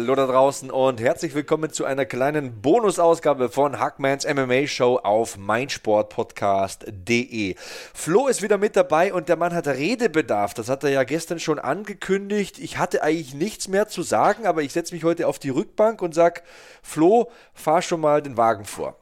Hallo da draußen und herzlich willkommen zu einer kleinen Bonusausgabe von Hackmans MMA Show auf meinsportpodcast.de. Flo ist wieder mit dabei und der Mann hat Redebedarf. Das hat er ja gestern schon angekündigt. Ich hatte eigentlich nichts mehr zu sagen, aber ich setze mich heute auf die Rückbank und sage, Flo, fahr schon mal den Wagen vor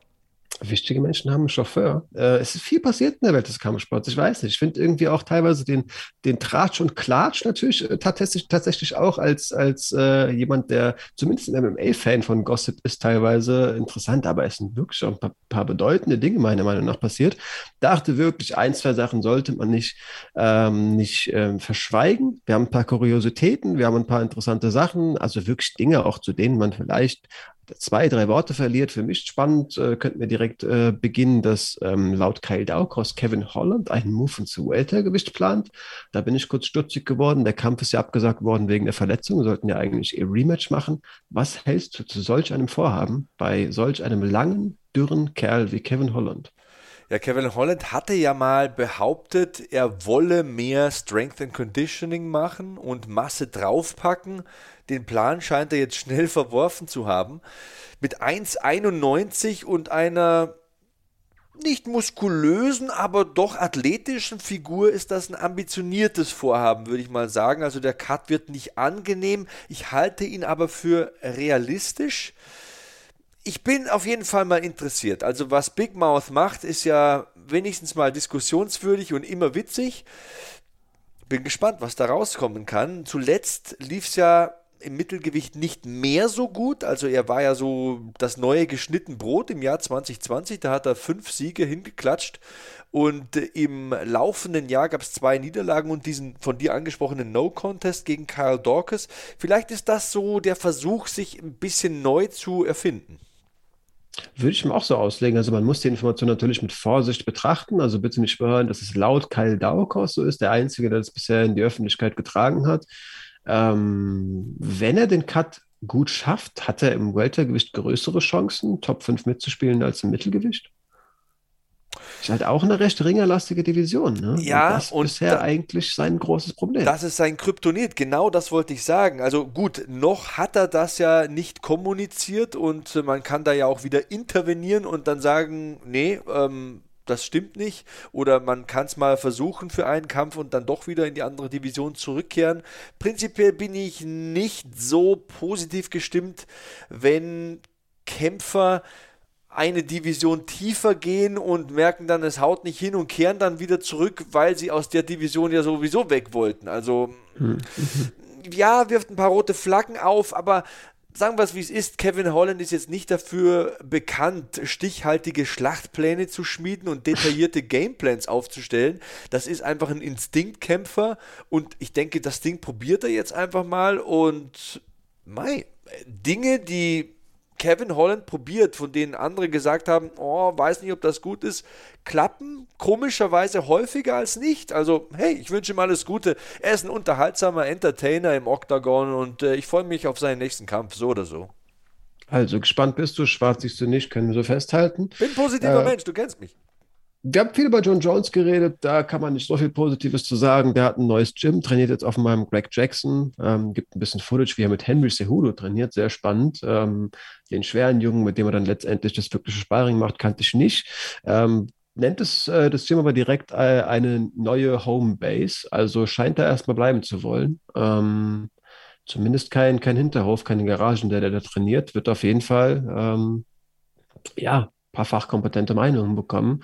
wichtige Menschen haben einen Chauffeur. Äh, es ist viel passiert in der Welt des Kampfsports. Ich weiß nicht. Ich finde irgendwie auch teilweise den, den Tratsch und Klatsch natürlich äh, tatsächlich, tatsächlich auch als, als äh, jemand, der zumindest ein MMA-Fan von Gossip ist, teilweise interessant. Aber es sind wirklich auch ein paar, paar, bedeutende Dinge meiner Meinung nach passiert. Dachte wirklich, ein, zwei Sachen sollte man nicht, ähm, nicht ähm, verschweigen. Wir haben ein paar Kuriositäten, wir haben ein paar interessante Sachen, also wirklich Dinge auch, zu denen man vielleicht zwei, drei Worte verliert. Für mich spannend, äh, könnten wir direkt äh, beginnen, dass ähm, laut Kyle Daukos Kevin Holland einen Move ins Weltergewicht plant. Da bin ich kurz stutzig geworden. Der Kampf ist ja abgesagt worden wegen der Verletzung. Wir sollten ja eigentlich ihr Rematch machen. Was hältst du zu solch einem Vorhaben bei solch einem langen, dürren Kerl wie Kevin Holland? Ja, Kevin Holland hatte ja mal behauptet, er wolle mehr Strength and Conditioning machen und Masse draufpacken. Den Plan scheint er jetzt schnell verworfen zu haben. Mit 1,91 und einer nicht muskulösen, aber doch athletischen Figur ist das ein ambitioniertes Vorhaben, würde ich mal sagen. Also der Cut wird nicht angenehm. Ich halte ihn aber für realistisch ich bin auf jeden Fall mal interessiert. Also was Big Mouth macht, ist ja wenigstens mal diskussionswürdig und immer witzig. Bin gespannt, was da rauskommen kann. Zuletzt lief es ja im Mittelgewicht nicht mehr so gut. Also er war ja so das neue geschnitten Brot im Jahr 2020. Da hat er fünf Siege hingeklatscht. Und im laufenden Jahr gab es zwei Niederlagen und diesen von dir angesprochenen No-Contest gegen Kyle Dawkins. Vielleicht ist das so der Versuch, sich ein bisschen neu zu erfinden. Würde ich mir auch so auslegen. Also man muss die Information natürlich mit Vorsicht betrachten. Also bitte nicht hören, dass es laut Kyle Daukos so ist, der Einzige, der das bisher in die Öffentlichkeit getragen hat. Ähm, wenn er den Cut gut schafft, hat er im Weltergewicht größere Chancen, Top 5 mitzuspielen als im Mittelgewicht? Ist halt auch eine recht ringerlastige Division. Ne? Ja, und das und bisher da, eigentlich sein großes Problem. Das ist sein Kryptonit, genau das wollte ich sagen. Also gut, noch hat er das ja nicht kommuniziert und man kann da ja auch wieder intervenieren und dann sagen, nee, ähm, das stimmt nicht. Oder man kann es mal versuchen für einen Kampf und dann doch wieder in die andere Division zurückkehren. Prinzipiell bin ich nicht so positiv gestimmt, wenn Kämpfer eine Division tiefer gehen und merken dann, es haut nicht hin und kehren dann wieder zurück, weil sie aus der Division ja sowieso weg wollten. Also mhm. ja, wirft ein paar rote Flaggen auf, aber sagen wir es wie es ist, Kevin Holland ist jetzt nicht dafür bekannt, stichhaltige Schlachtpläne zu schmieden und detaillierte Gameplans aufzustellen. Das ist einfach ein Instinktkämpfer und ich denke, das Ding probiert er jetzt einfach mal und mei, Dinge, die Kevin Holland probiert, von denen andere gesagt haben, oh, weiß nicht, ob das gut ist, klappen komischerweise häufiger als nicht. Also, hey, ich wünsche ihm alles Gute. Er ist ein unterhaltsamer Entertainer im Octagon und äh, ich freue mich auf seinen nächsten Kampf, so oder so. Also gespannt bist du, schwarz siehst du nicht, können wir so festhalten. Bin positiver äh, Mensch, du kennst mich wir haben viel über John Jones geredet, da kann man nicht so viel Positives zu sagen. Der hat ein neues Gym, trainiert jetzt auf meinem Greg Jackson, ähm, gibt ein bisschen Footage, wie er mit Henry Cejudo trainiert, sehr spannend. Ähm, den schweren Jungen, mit dem er dann letztendlich das wirkliche Sparring macht, kannte ich nicht. Ähm, nennt es äh, das Gym aber direkt äh, eine neue Homebase, also scheint er erstmal bleiben zu wollen. Ähm, zumindest kein, kein Hinterhof, keine Garagen, der, der da trainiert, wird auf jeden Fall ähm, ja, ein paar fachkompetente Meinungen bekommen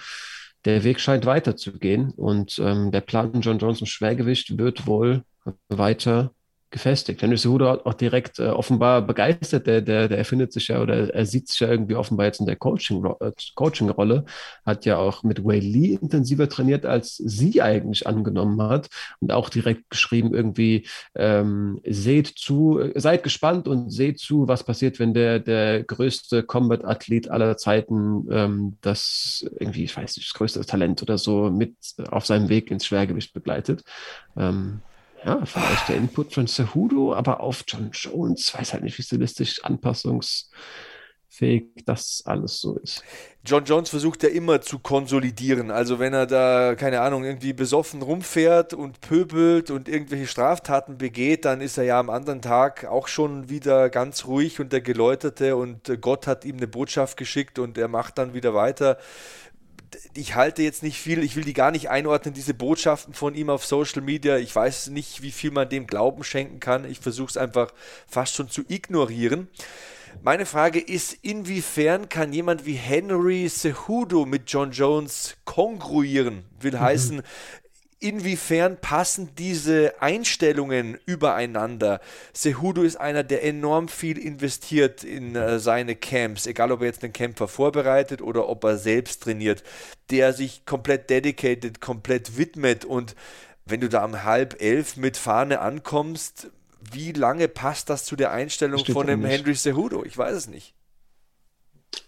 der Weg scheint weiterzugehen und ähm, der Plan John im Schwergewicht wird wohl weiter gefestigt. Henry Cejudo auch direkt äh, offenbar begeistert, der, der, der erfindet sich ja oder er sieht sich ja irgendwie offenbar jetzt in der Coaching-Rolle, Coaching hat ja auch mit Wei Lee intensiver trainiert, als sie eigentlich angenommen hat und auch direkt geschrieben irgendwie, ähm, seht zu, seid gespannt und seht zu, was passiert, wenn der, der größte Combat-Athlet aller Zeiten ähm, das irgendwie, ich weiß nicht, das größte Talent oder so mit auf seinem Weg ins Schwergewicht begleitet. Ähm, ja, vielleicht der Input von Cejudo, aber auf John Jones, weiß halt nicht, wie stilistisch anpassungsfähig das alles so ist. John Jones versucht ja immer zu konsolidieren. Also wenn er da, keine Ahnung, irgendwie besoffen rumfährt und pöbelt und irgendwelche Straftaten begeht, dann ist er ja am anderen Tag auch schon wieder ganz ruhig und der Geläuterte und Gott hat ihm eine Botschaft geschickt und er macht dann wieder weiter ich halte jetzt nicht viel, ich will die gar nicht einordnen, diese Botschaften von ihm auf Social Media. Ich weiß nicht, wie viel man dem Glauben schenken kann. Ich versuche es einfach fast schon zu ignorieren. Meine Frage ist, inwiefern kann jemand wie Henry Cejudo mit John Jones kongruieren? Will mhm. heißen, inwiefern passen diese Einstellungen übereinander? Sehudo ist einer, der enorm viel investiert in äh, seine Camps, egal ob er jetzt einen Kämpfer vorbereitet oder ob er selbst trainiert, der sich komplett dedicated, komplett widmet und wenn du da um halb elf mit Fahne ankommst, wie lange passt das zu der Einstellung von dem Henry Sehudo? Ich weiß es nicht.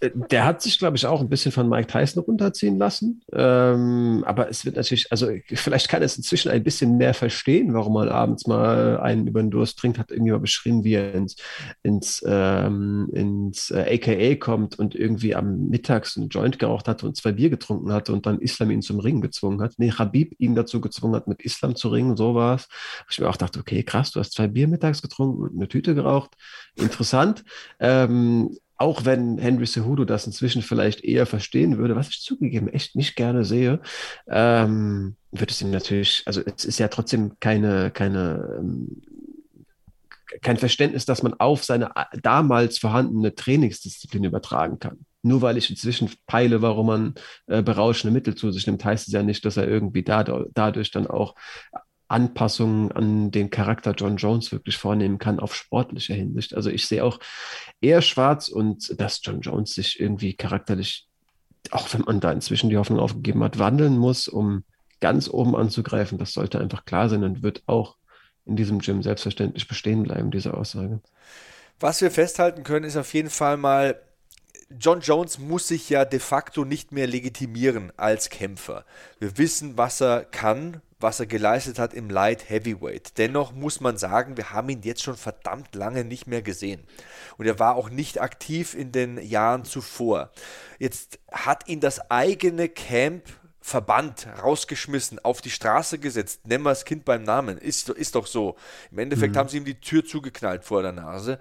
Äh, der hat sich, glaube ich, auch ein bisschen von Mike Tyson runterziehen lassen. Ähm, aber es wird natürlich, also vielleicht kann es inzwischen ein bisschen mehr verstehen, warum man abends mal einen über den Durst trinkt, hat irgendwie mal beschrieben, wie er ins, ins, ähm, ins äh, AKA kommt und irgendwie am Mittags einen Joint geraucht hatte und zwei Bier getrunken hatte und dann Islam ihn zum Ringen gezwungen hat. Nee, Habib ihn dazu gezwungen hat, mit Islam zu ringen, so war es. Ich mir auch dachte, okay, krass, du hast zwei Bier mittags getrunken und eine Tüte geraucht. Interessant. Ähm, auch wenn Henry Cejudo das inzwischen vielleicht eher verstehen würde, was ich zugegeben echt nicht gerne sehe, ähm, wird es ihm natürlich, also es ist ja trotzdem keine, keine, ähm, kein Verständnis, dass man auf seine damals vorhandene Trainingsdisziplin übertragen kann. Nur weil ich inzwischen peile, warum man äh, berauschende Mittel zu sich nimmt, heißt es ja nicht, dass er irgendwie da, dadurch dann auch Anpassungen an den Charakter John Jones wirklich vornehmen kann auf sportlicher Hinsicht. Also ich sehe auch eher schwarz und dass John Jones sich irgendwie charakterlich, auch wenn man da inzwischen die Hoffnung aufgegeben hat, wandeln muss, um ganz oben anzugreifen. Das sollte einfach klar sein und wird auch in diesem Gym selbstverständlich bestehen bleiben, diese Aussage. Was wir festhalten können, ist auf jeden Fall mal, John Jones muss sich ja de facto nicht mehr legitimieren als Kämpfer. Wir wissen, was er kann, was er geleistet hat im Light Heavyweight. Dennoch muss man sagen, wir haben ihn jetzt schon verdammt lange nicht mehr gesehen. Und er war auch nicht aktiv in den Jahren zuvor. Jetzt hat ihn das eigene Camp verbannt, rausgeschmissen, auf die Straße gesetzt. Nennen wir das Kind beim Namen. Ist, ist doch so. Im Endeffekt mhm. haben sie ihm die Tür zugeknallt vor der Nase.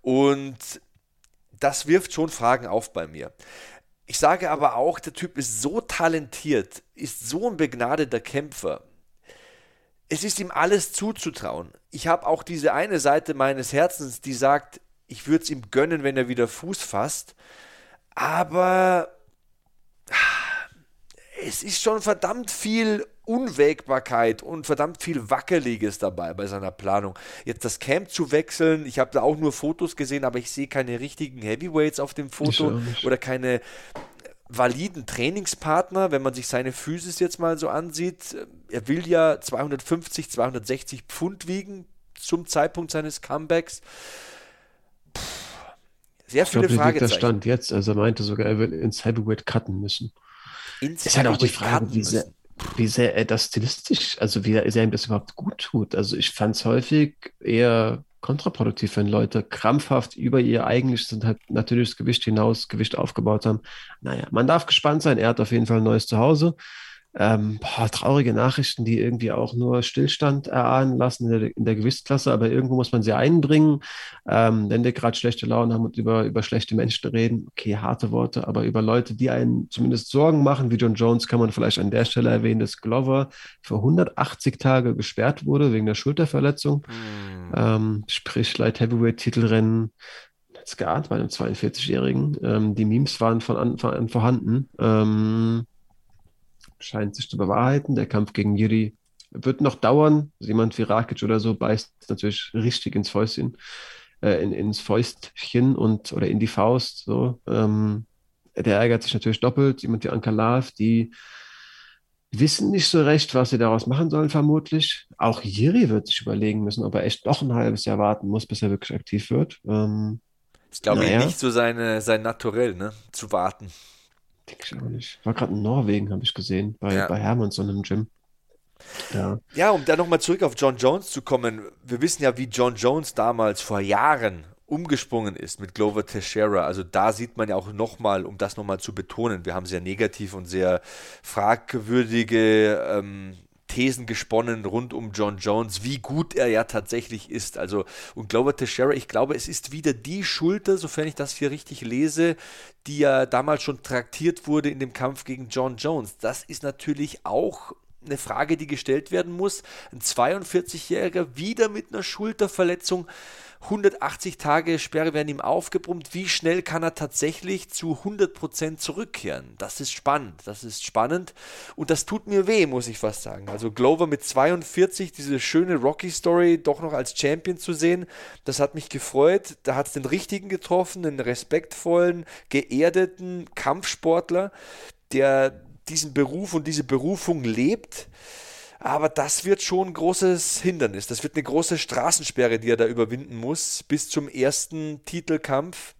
Und das wirft schon Fragen auf bei mir. Ich sage aber auch, der Typ ist so talentiert, ist so ein begnadeter Kämpfer. Es ist ihm alles zuzutrauen. Ich habe auch diese eine Seite meines Herzens, die sagt, ich würde es ihm gönnen, wenn er wieder Fuß fasst. Aber es ist schon verdammt viel Unwägbarkeit und verdammt viel Wackeliges dabei bei seiner Planung. Jetzt das Camp zu wechseln, ich habe da auch nur Fotos gesehen, aber ich sehe keine richtigen Heavyweights auf dem Foto oder keine validen Trainingspartner, wenn man sich seine Physis jetzt mal so ansieht. Er will ja 250, 260 Pfund wiegen zum Zeitpunkt seines Comebacks. Puh, sehr ich viele glaub, Fragezeichen. Der Stand jetzt, also er meinte sogar, er will ins Heavyweight cutten müssen. Ins ist halt auch die Frage, wie sehr, wie sehr er das stilistisch, also wie sehr ihm das überhaupt gut tut. Also ich fand es häufig eher kontraproduktiv, wenn Leute krampfhaft über ihr eigentliches sind halt natürliches Gewicht hinaus Gewicht aufgebaut haben. Naja, man darf gespannt sein. Er hat auf jeden Fall ein neues Zuhause. Ähm, boah, traurige Nachrichten, die irgendwie auch nur Stillstand erahnen lassen in der, in der Gewichtsklasse, aber irgendwo muss man sie einbringen. Ähm, wenn wir gerade schlechte Laune haben und über, über schlechte Menschen reden, okay, harte Worte, aber über Leute, die einen zumindest Sorgen machen, wie John Jones, kann man vielleicht an der Stelle erwähnen, dass Glover für 180 Tage gesperrt wurde wegen der Schulterverletzung. Mhm. Ähm, sprich, Light Heavyweight-Titelrennen jetzt geahnt bei einem 42-Jährigen. Ähm, die Memes waren von Anfang an vorhanden. Scheint sich zu bewahrheiten. Der Kampf gegen Jiri wird noch dauern. Jemand wie Rakic oder so beißt natürlich richtig ins Fäustchen, äh, in, ins Fäustchen und oder in die Faust. So. Ähm, der ärgert sich natürlich doppelt. Jemand wie Anka Lav, die wissen nicht so recht, was sie daraus machen sollen, vermutlich. Auch Jiri wird sich überlegen müssen, ob er echt noch ein halbes Jahr warten muss, bis er wirklich aktiv wird. Ähm, ich glaube naja. nicht so seine, sein Naturell, ne? Zu warten. Denke ich auch nicht. War gerade in Norwegen, habe ich gesehen, bei, ja. bei Hermannsson im Gym. Ja. ja, um da nochmal zurück auf John Jones zu kommen. Wir wissen ja, wie John Jones damals vor Jahren umgesprungen ist mit Glover Teixeira. Also da sieht man ja auch nochmal, um das nochmal zu betonen, wir haben sehr negativ und sehr fragwürdige ähm, Thesen gesponnen rund um John Jones, wie gut er ja tatsächlich ist. Also, und Glover Teixeira, ich glaube, es ist wieder die Schulter, sofern ich das hier richtig lese, die ja damals schon traktiert wurde in dem Kampf gegen John Jones. Das ist natürlich auch eine Frage, die gestellt werden muss. Ein 42-Jähriger wieder mit einer Schulterverletzung 180 Tage Sperre werden ihm aufgebrummt. Wie schnell kann er tatsächlich zu 100% zurückkehren? Das ist spannend. Das ist spannend. Und das tut mir weh, muss ich fast sagen. Also Glover mit 42, diese schöne Rocky-Story doch noch als Champion zu sehen, das hat mich gefreut. Da hat es den richtigen getroffen, einen respektvollen, geerdeten Kampfsportler, der diesen Beruf und diese Berufung lebt. Aber das wird schon ein großes Hindernis. Das wird eine große Straßensperre, die er da überwinden muss, bis zum ersten Titelkampf.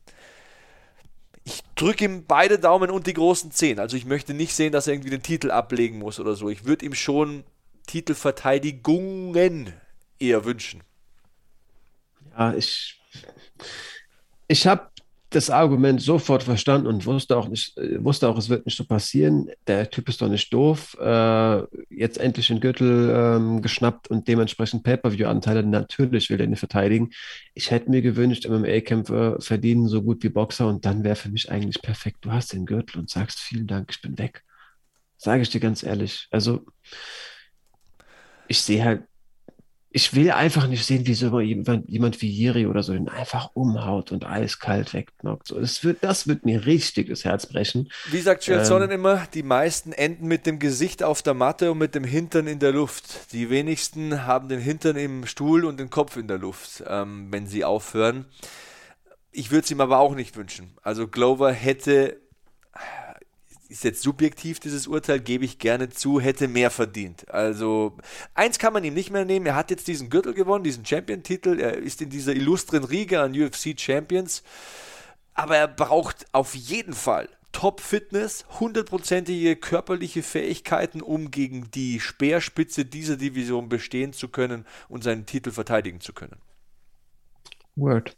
Ich drücke ihm beide Daumen und die großen Zehen. Also ich möchte nicht sehen, dass er irgendwie den Titel ablegen muss oder so. Ich würde ihm schon Titelverteidigungen eher wünschen. Ja, ich, ich habe das Argument sofort verstanden und wusste auch nicht, äh, wusste auch, es wird nicht so passieren. Der Typ ist doch nicht doof. Äh, jetzt endlich den Gürtel ähm, geschnappt und dementsprechend Pay-Per-View-Anteile. Natürlich will er ihn verteidigen. Ich hätte mir gewünscht, MMA-Kämpfer verdienen so gut wie Boxer und dann wäre für mich eigentlich perfekt. Du hast den Gürtel und sagst vielen Dank, ich bin weg. Sage ich dir ganz ehrlich. Also, ich sehe halt ich will einfach nicht sehen, wie so jemand, jemand wie Jiri oder so den einfach umhaut und eiskalt wegknockt. So, das, wird, das wird mir richtig das Herz brechen. Wie sagt Schwerzonen ähm, immer, die meisten enden mit dem Gesicht auf der Matte und mit dem Hintern in der Luft. Die wenigsten haben den Hintern im Stuhl und den Kopf in der Luft, ähm, wenn sie aufhören. Ich würde es ihm aber auch nicht wünschen. Also Glover hätte ist jetzt subjektiv, dieses Urteil, gebe ich gerne zu, hätte mehr verdient. Also, eins kann man ihm nicht mehr nehmen. Er hat jetzt diesen Gürtel gewonnen, diesen Champion-Titel. Er ist in dieser illustren Riege an UFC-Champions. Aber er braucht auf jeden Fall Top-Fitness, hundertprozentige körperliche Fähigkeiten, um gegen die Speerspitze dieser Division bestehen zu können und seinen Titel verteidigen zu können. Word.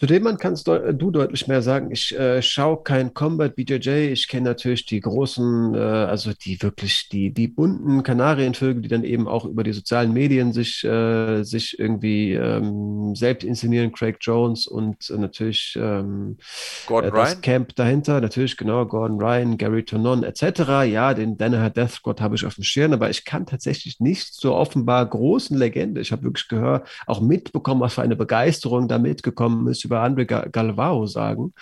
Zu dem Mann kannst du, du deutlich mehr sagen. Ich äh, schaue kein Combat BJJ. Ich kenne natürlich die großen, äh, also die wirklich die, die bunten Kanarienvögel, die dann eben auch über die sozialen Medien sich, äh, sich irgendwie ähm, selbst inszenieren. Craig Jones und natürlich ähm, Gordon äh, das Ryan. Camp dahinter. Natürlich, genau, Gordon Ryan, Gary Tonon etc. Ja, den Danaher Death Squad habe ich auf dem Schirm, aber ich kann tatsächlich nicht zur offenbar großen Legende. Ich habe wirklich gehört, auch mitbekommen, was für eine Begeisterung da mitgekommen ist über Andre Galvao sagen.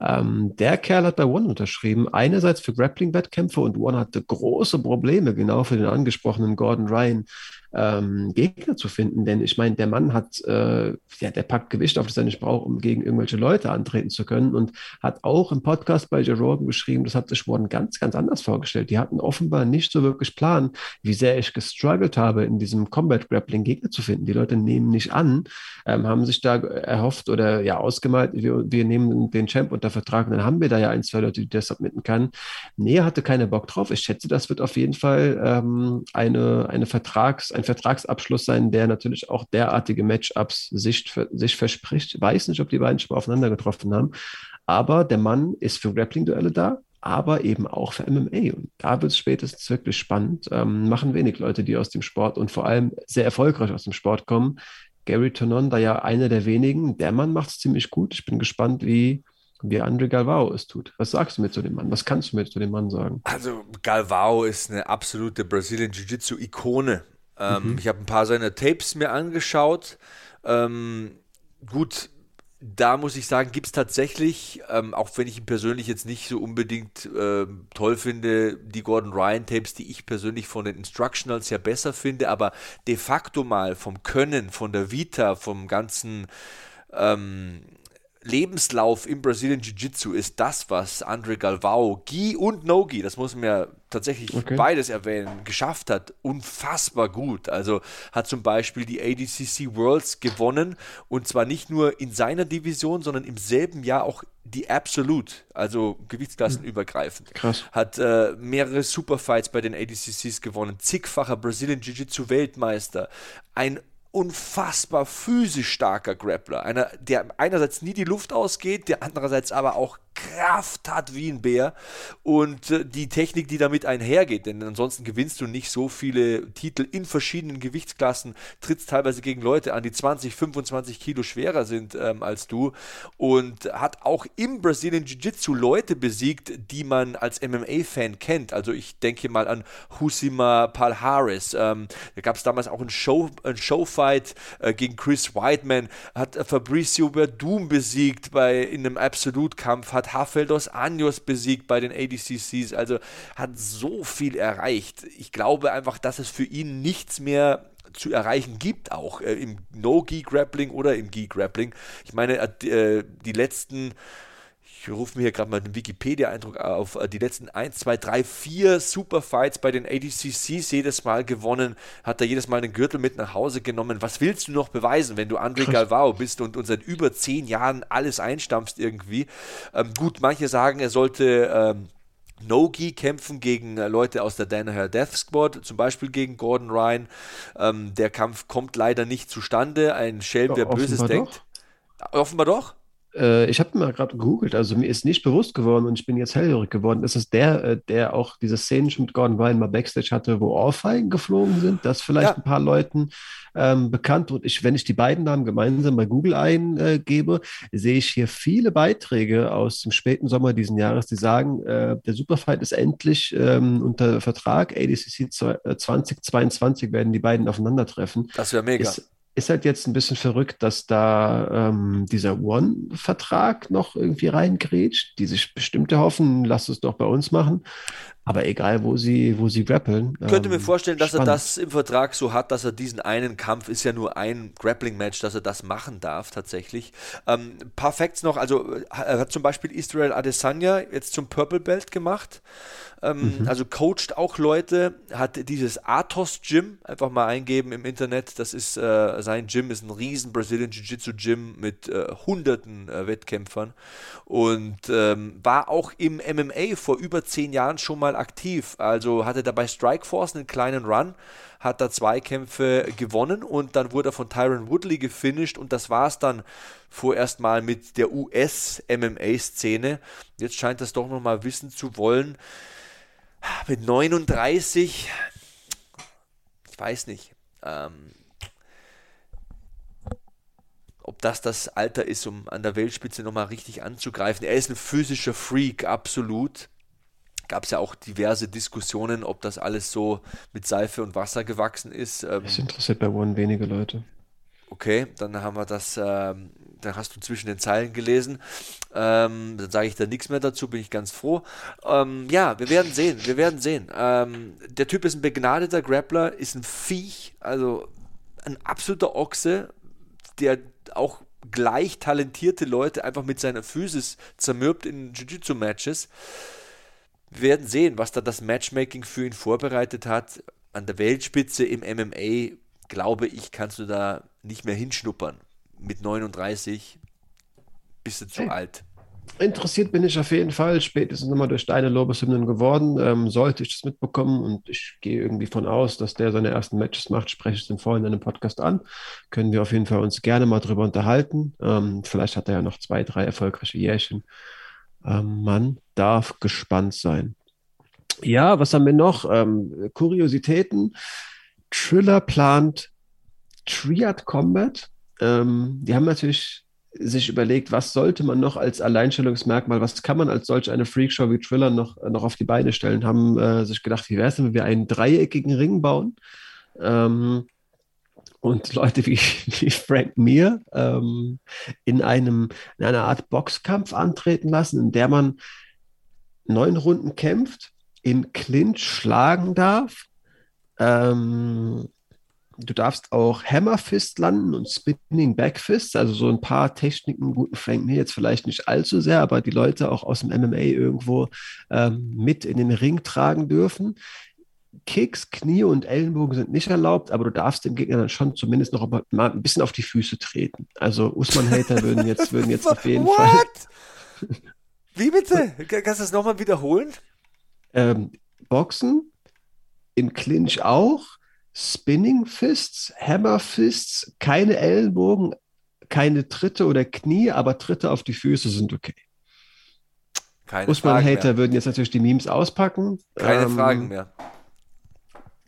Ähm, der Kerl hat bei One unterschrieben, einerseits für Grappling-Wettkämpfe und One hatte große Probleme, genau für den angesprochenen Gordon Ryan, ähm, Gegner zu finden. Denn ich meine, der Mann hat, äh, ja, der packt Gewicht auf, das er nicht braucht, um gegen irgendwelche Leute antreten zu können und hat auch im Podcast bei Joe Rogan beschrieben, das hat sich Warren ganz, ganz anders vorgestellt. Die hatten offenbar nicht so wirklich Plan, wie sehr ich gestruggelt habe, in diesem Combat Grappling Gegner zu finden. Die Leute nehmen nicht an, ähm, haben sich da erhofft oder ja ausgemalt, wir, wir nehmen den Champ unter Vertrag und dann haben wir da ja ein, zwei Leute, die das submitten kann. Nee, er hatte keine Bock drauf. Ich schätze, das wird auf jeden Fall ähm, eine, eine Vertrags, ein Vertragsabschluss sein, der natürlich auch derartige Matchups sich, sich verspricht. Ich weiß nicht, ob die beiden schon mal aufeinander getroffen haben, aber der Mann ist für Grappling-Duelle da, aber eben auch für MMA. Und da wird es spätestens wirklich spannend. Ähm, machen wenig Leute, die aus dem Sport und vor allem sehr erfolgreich aus dem Sport kommen. Gary Tonon, da ja einer der wenigen, der Mann macht es ziemlich gut. Ich bin gespannt, wie, wie Andre Galvao es tut. Was sagst du mir zu dem Mann? Was kannst du mir zu dem Mann sagen? Also Galvao ist eine absolute Brazilian Jiu-Jitsu-Ikone. Ähm, mhm. Ich habe ein paar seiner Tapes mir angeschaut. Ähm, gut, da muss ich sagen, gibt es tatsächlich, ähm, auch wenn ich ihn persönlich jetzt nicht so unbedingt ähm, toll finde, die Gordon Ryan Tapes, die ich persönlich von den Instructionals ja besser finde, aber de facto mal vom Können, von der Vita, vom ganzen ähm, Lebenslauf im Brazilian Jiu-Jitsu ist das, was Andre Galvao, Gi und Nogi, das muss man ja tatsächlich okay. beides erwähnen, geschafft hat, unfassbar gut. Also hat zum Beispiel die ADCC Worlds gewonnen und zwar nicht nur in seiner Division, sondern im selben Jahr auch die Absolute, also gewichtsklassenübergreifend. Krass. Hat äh, mehrere Superfights bei den ADCCs gewonnen, zigfacher Brazilian Jiu-Jitsu Weltmeister, ein unfassbar physisch starker Grappler. Einer, der einerseits nie die Luft ausgeht, der andererseits aber auch Kraft hat wie ein Bär und äh, die Technik, die damit einhergeht, denn ansonsten gewinnst du nicht so viele Titel in verschiedenen Gewichtsklassen, trittst teilweise gegen Leute an, die 20, 25 Kilo schwerer sind ähm, als du und hat auch im Brazilian Jiu-Jitsu Leute besiegt, die man als MMA-Fan kennt. Also ich denke mal an Husima Palhares. Ähm, da gab es damals auch einen, Show, einen Showfight äh, gegen Chris Whiteman, hat äh, Fabricio Verdum besiegt bei, in einem Absolut-Kampf, hat hat Hafeldos Anjos besiegt bei den ADCCs, also hat so viel erreicht. Ich glaube einfach, dass es für ihn nichts mehr zu erreichen gibt, auch äh, im No-Gi-Grappling oder im Gi-Grappling. Ich meine, äh, die letzten ich rufe mir hier gerade mal den Wikipedia-Eindruck auf, äh, die letzten 1, 2, 3, 4 Superfights bei den ADCCs jedes Mal gewonnen, hat er jedes Mal einen Gürtel mit nach Hause genommen. Was willst du noch beweisen, wenn du André Galvao bist und, und seit über 10 Jahren alles einstampfst irgendwie? Ähm, gut, manche sagen, er sollte... Ähm, Nogi kämpfen gegen äh, Leute aus der Danaher Death Squad, zum Beispiel gegen Gordon Ryan. Ähm, der Kampf kommt leider nicht zustande. Ein Schelm, der Böses denkt. Offenbar doch? Äh, ich habe mal gerade gegoogelt, also mir ist nicht bewusst geworden und ich bin jetzt hellhörig geworden. Ist es der, äh, der auch diese Szenen schon mit Gordon Ryan mal Backstage hatte, wo Ohrfeigen geflogen sind? Das vielleicht ja. ein paar Leuten ähm, bekannt. Und ich, wenn ich die beiden Namen gemeinsam bei Google eingebe, sehe ich hier viele Beiträge aus dem späten Sommer diesen Jahres, die sagen, äh, der Superfight ist endlich ähm, unter Vertrag. ADCC 2022 werden die beiden aufeinandertreffen. Das wäre mega. Ist, ist halt jetzt ein bisschen verrückt, dass da ähm, dieser One-Vertrag noch irgendwie reingrätscht, die sich bestimmte hoffen, lass es doch bei uns machen. Aber egal, wo sie, wo sie grappeln. Ich könnte ähm, mir vorstellen, dass spannend. er das im Vertrag so hat, dass er diesen einen Kampf, ist ja nur ein Grappling-Match, dass er das machen darf tatsächlich. Ähm, ein paar Facts noch, also er hat zum Beispiel Israel Adesanya jetzt zum Purple Belt gemacht. Ähm, mhm. Also coacht auch Leute, hat dieses Athos Gym, einfach mal eingeben im Internet. Das ist äh, sein Gym, ist ein riesen Brazilian Jiu-Jitsu Gym mit äh, hunderten äh, Wettkämpfern und ähm, war auch im MMA vor über zehn Jahren schon mal aktiv. Also hatte dabei Strikeforce einen kleinen Run, hat da zwei Kämpfe gewonnen und dann wurde er von Tyron Woodley gefinisht und das war es dann vorerst mal mit der US-MMA-Szene. Jetzt scheint das doch nochmal wissen zu wollen. Mit 39, ich weiß nicht, ähm, ob das das Alter ist, um an der Weltspitze nochmal richtig anzugreifen. Er ist ein physischer Freak, absolut gab es ja auch diverse Diskussionen, ob das alles so mit Seife und Wasser gewachsen ist. Ähm, das interessiert bei One wenige Leute. Okay, dann haben wir das, ähm, dann hast du zwischen den Zeilen gelesen. Ähm, dann sage ich da nichts mehr dazu, bin ich ganz froh. Ähm, ja, wir werden sehen, wir werden sehen. Ähm, der Typ ist ein begnadeter Grappler, ist ein Viech, also ein absoluter Ochse, der auch gleich talentierte Leute einfach mit seiner Physis zermürbt in Jiu-Jitsu-Matches. Wir werden sehen, was da das Matchmaking für ihn vorbereitet hat. An der Weltspitze im MMA, glaube ich, kannst du da nicht mehr hinschnuppern. Mit 39 bist du zu hey. alt. Interessiert bin ich auf jeden Fall, spätestens nochmal durch deine Lobeshymnen geworden. Ähm, sollte ich das mitbekommen und ich gehe irgendwie von aus, dass der seine ersten Matches macht, spreche ich es den vorhin in einem Podcast an. Können wir auf jeden Fall uns gerne mal drüber unterhalten. Ähm, vielleicht hat er ja noch zwei, drei erfolgreiche Jährchen. Ähm, man darf gespannt sein. Ja, was haben wir noch? Ähm, Kuriositäten. Triller plant Triad Combat. Ähm, die haben natürlich sich überlegt, was sollte man noch als Alleinstellungsmerkmal, was kann man als solch eine Freakshow wie Triller noch, noch auf die Beine stellen, haben äh, sich gedacht, wie wäre es, wenn wir einen dreieckigen Ring bauen? Ähm, und Leute wie, wie Frank Mir ähm, in einem in einer Art Boxkampf antreten lassen, in der man neun Runden kämpft, im Clinch schlagen darf. Ähm, du darfst auch Hammerfist landen und Spinning Backfist, also so ein paar Techniken, guten Frank Mir jetzt vielleicht nicht allzu sehr, aber die Leute auch aus dem MMA irgendwo ähm, mit in den Ring tragen dürfen. Kicks, Knie und Ellenbogen sind nicht erlaubt, aber du darfst dem Gegner dann schon zumindest noch mal ein bisschen auf die Füße treten. Also Usman-Hater würden jetzt, würden jetzt auf jeden What? Fall. Wie bitte? Kannst du das nochmal wiederholen? Ähm, Boxen, im Clinch auch, Spinning Fists, Hammer Fists, keine Ellenbogen, keine Tritte oder Knie, aber Tritte auf die Füße sind okay. Keine Usman-Hater würden jetzt natürlich die Memes auspacken. Keine ähm, Fragen mehr.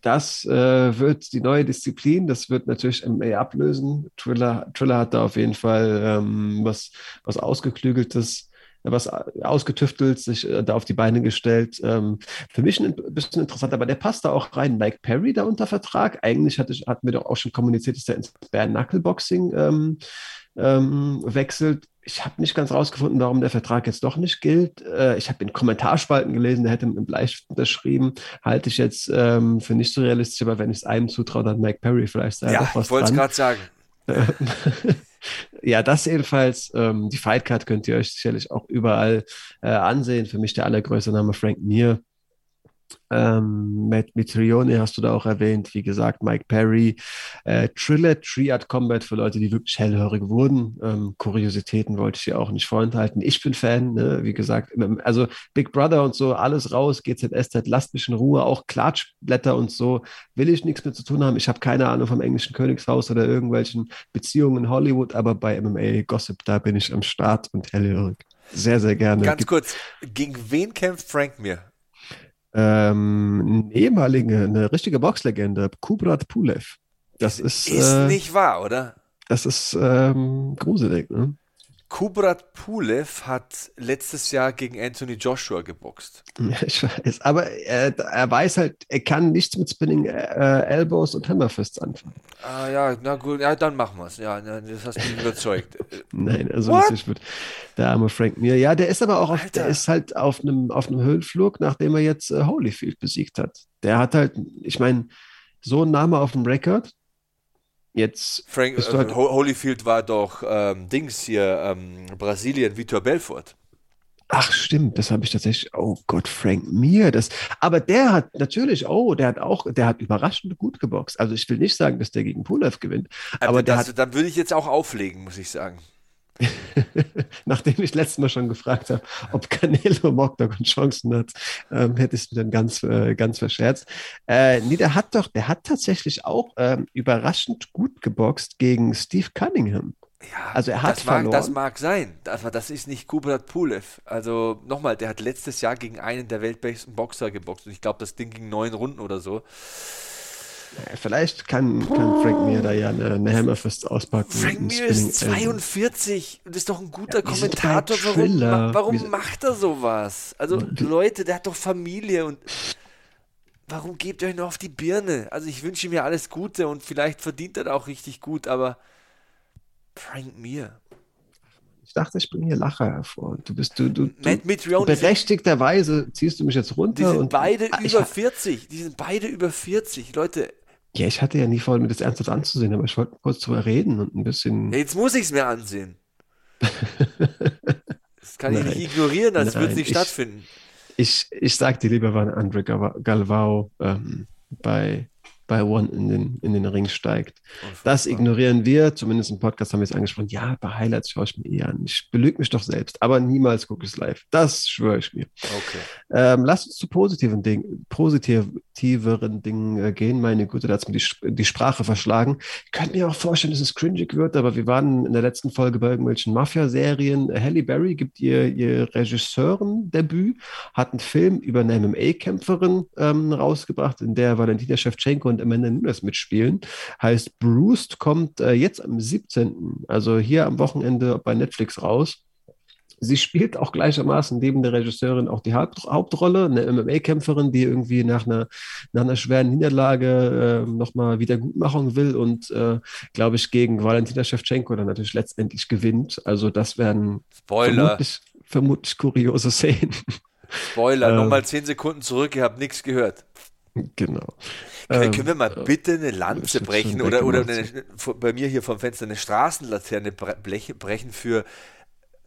Das äh, wird die neue Disziplin, das wird natürlich MA ablösen. Triller, Triller hat da auf jeden Fall ähm, was, was Ausgeklügeltes, was ausgetüftelt, sich äh, da auf die Beine gestellt. Ähm, für mich ein bisschen interessant, aber der passt da auch rein. Mike Perry da unter Vertrag. Eigentlich hatte, hatten wir doch auch schon kommuniziert, dass der ins Bare Knuckle Boxing ähm, ähm, wechselt ich habe nicht ganz rausgefunden, warum der Vertrag jetzt doch nicht gilt. Äh, ich habe in Kommentarspalten gelesen, der hätte mit einem Bleistift unterschrieben. Halte ich jetzt ähm, für nicht so realistisch, aber wenn ich es einem zutraue, dann Mike Perry vielleicht ja, was ich wollte es gerade sagen. ja, das jedenfalls. Ähm, die Fightcard könnt ihr euch sicherlich auch überall äh, ansehen. Für mich der allergrößte Name Frank Mir. Ähm, Matt Mitrione hast du da auch erwähnt, wie gesagt, Mike Perry, äh, Triller, Triad Combat für Leute, die wirklich hellhörig wurden. Ähm, Kuriositäten wollte ich hier auch nicht vorenthalten. Ich bin Fan, ne? wie gesagt, also Big Brother und so, alles raus, GZSZ, lasst mich in Ruhe, auch Klatschblätter und so, will ich nichts mit zu tun haben. Ich habe keine Ahnung vom englischen Königshaus oder irgendwelchen Beziehungen in Hollywood, aber bei MMA Gossip, da bin ich am Start und hellhörig. Sehr, sehr gerne. Ganz kurz, gegen wen kämpft Frank mir? Ähm, ehemalige, eine richtige Boxlegende, Kubrat Pulev. Das ist. Ist äh, nicht wahr, oder? Das ist ähm, gruselig, ne? Kubrat Pulev hat letztes Jahr gegen Anthony Joshua geboxt. Ja, ich weiß. Aber er, er weiß halt, er kann nichts mit Spinning äh, Elbows und Hammerfists anfangen. Ah ja, na gut, ja, dann machen wir es. Ja, das hast du mich überzeugt. Nein, also das wird der arme Frank Mir. Ja, der ist aber auch auf, der ist halt auf einem, auf einem Höhenflug, nachdem er jetzt äh, Holyfield besiegt hat. Der hat halt, ich meine, so ein Name auf dem Rekord, Jetzt Frank äh, halt Holyfield war doch ähm, Dings hier, ähm, Brasilien, Vitor Belfort. Ach, stimmt, das habe ich tatsächlich. Oh Gott, Frank Mir, das. Aber der hat natürlich, oh, der hat auch, der hat überraschend gut geboxt. Also ich will nicht sagen, dass der gegen Pulev gewinnt. Aber, aber der das, hat, dann würde ich jetzt auch auflegen, muss ich sagen. Nachdem ich letztes Mal schon gefragt habe, ob Canelo im Octagon Chancen hat, ähm, hätte ich es mir dann ganz, äh, ganz verscherzt. Äh, nee, der hat doch, der hat tatsächlich auch ähm, überraschend gut geboxt gegen Steve Cunningham. Ja, also er hat das mag, das mag sein, aber das ist nicht Kubrat Pulev. Also nochmal, der hat letztes Jahr gegen einen der weltbesten Boxer geboxt und ich glaube, das Ding ging neun Runden oder so. Vielleicht kann, kann Frank Mir da ja eine, eine Hammerfist auspacken. Frank Mir ist 42 und ist doch ein guter ja, Kommentator. Warum, warum macht er sowas? Also Leute, der hat doch Familie und warum gebt ihr euch nur auf die Birne? Also ich wünsche mir alles Gute und vielleicht verdient er auch richtig gut, aber Frank Mir. Ich dachte, ich bringe hier Lacher hervor. Du bist du, du, du berechtigterweise ziehst du mich jetzt runter. Die sind und, beide ah, über 40. Die sind beide über 40. Leute, ja, ich hatte ja nie vor, mir das ernsthaft anzusehen, aber ich wollte kurz drüber reden und ein bisschen. Ja, jetzt muss ich es mir ansehen. das kann nein, ich nicht ignorieren, als würde es nicht ich, stattfinden. Ich, ich sag dir lieber, wann Andre Galvao ähm, bei bei One in den, in den Ring steigt. Das ignorieren wir, zumindest im Podcast haben wir es angesprochen. Ja, bei Highlights schaue ich mir eh an. Ich belüge mich doch selbst, aber niemals gucke ich es live. Das schwöre ich mir. Okay. Ähm, lass uns zu positiven Dingen, positiveren Dingen äh, gehen. Meine Güte, da hat es mir die, die Sprache verschlagen. Ich könnte mir auch vorstellen, dass es cringig wird, aber wir waren in der letzten Folge bei irgendwelchen Mafia-Serien. Halle Berry gibt ihr, ihr Regisseuren-Debüt, hat einen Film über eine MMA-Kämpferin ähm, rausgebracht, in der Valentina Shevchenko und Amanda Nunes mitspielen. Heißt Bruce kommt äh, jetzt am 17., also hier am Wochenende bei Netflix raus. Sie spielt auch gleichermaßen neben der Regisseurin auch die Haupt Hauptrolle, eine MMA-Kämpferin, die irgendwie nach einer, nach einer schweren Niederlage äh, nochmal Wiedergutmachung will und, äh, glaube ich, gegen Valentina Shevchenko dann natürlich letztendlich gewinnt. Also das wären vermutlich, vermutlich kuriose Szenen. Spoiler, ähm, nochmal zehn Sekunden zurück, ihr habt nichts gehört. Genau. Können, können wir mal ähm, bitte eine Lanze brechen oder, oder eine, bei mir hier vom Fenster eine Straßenlaterne brechen für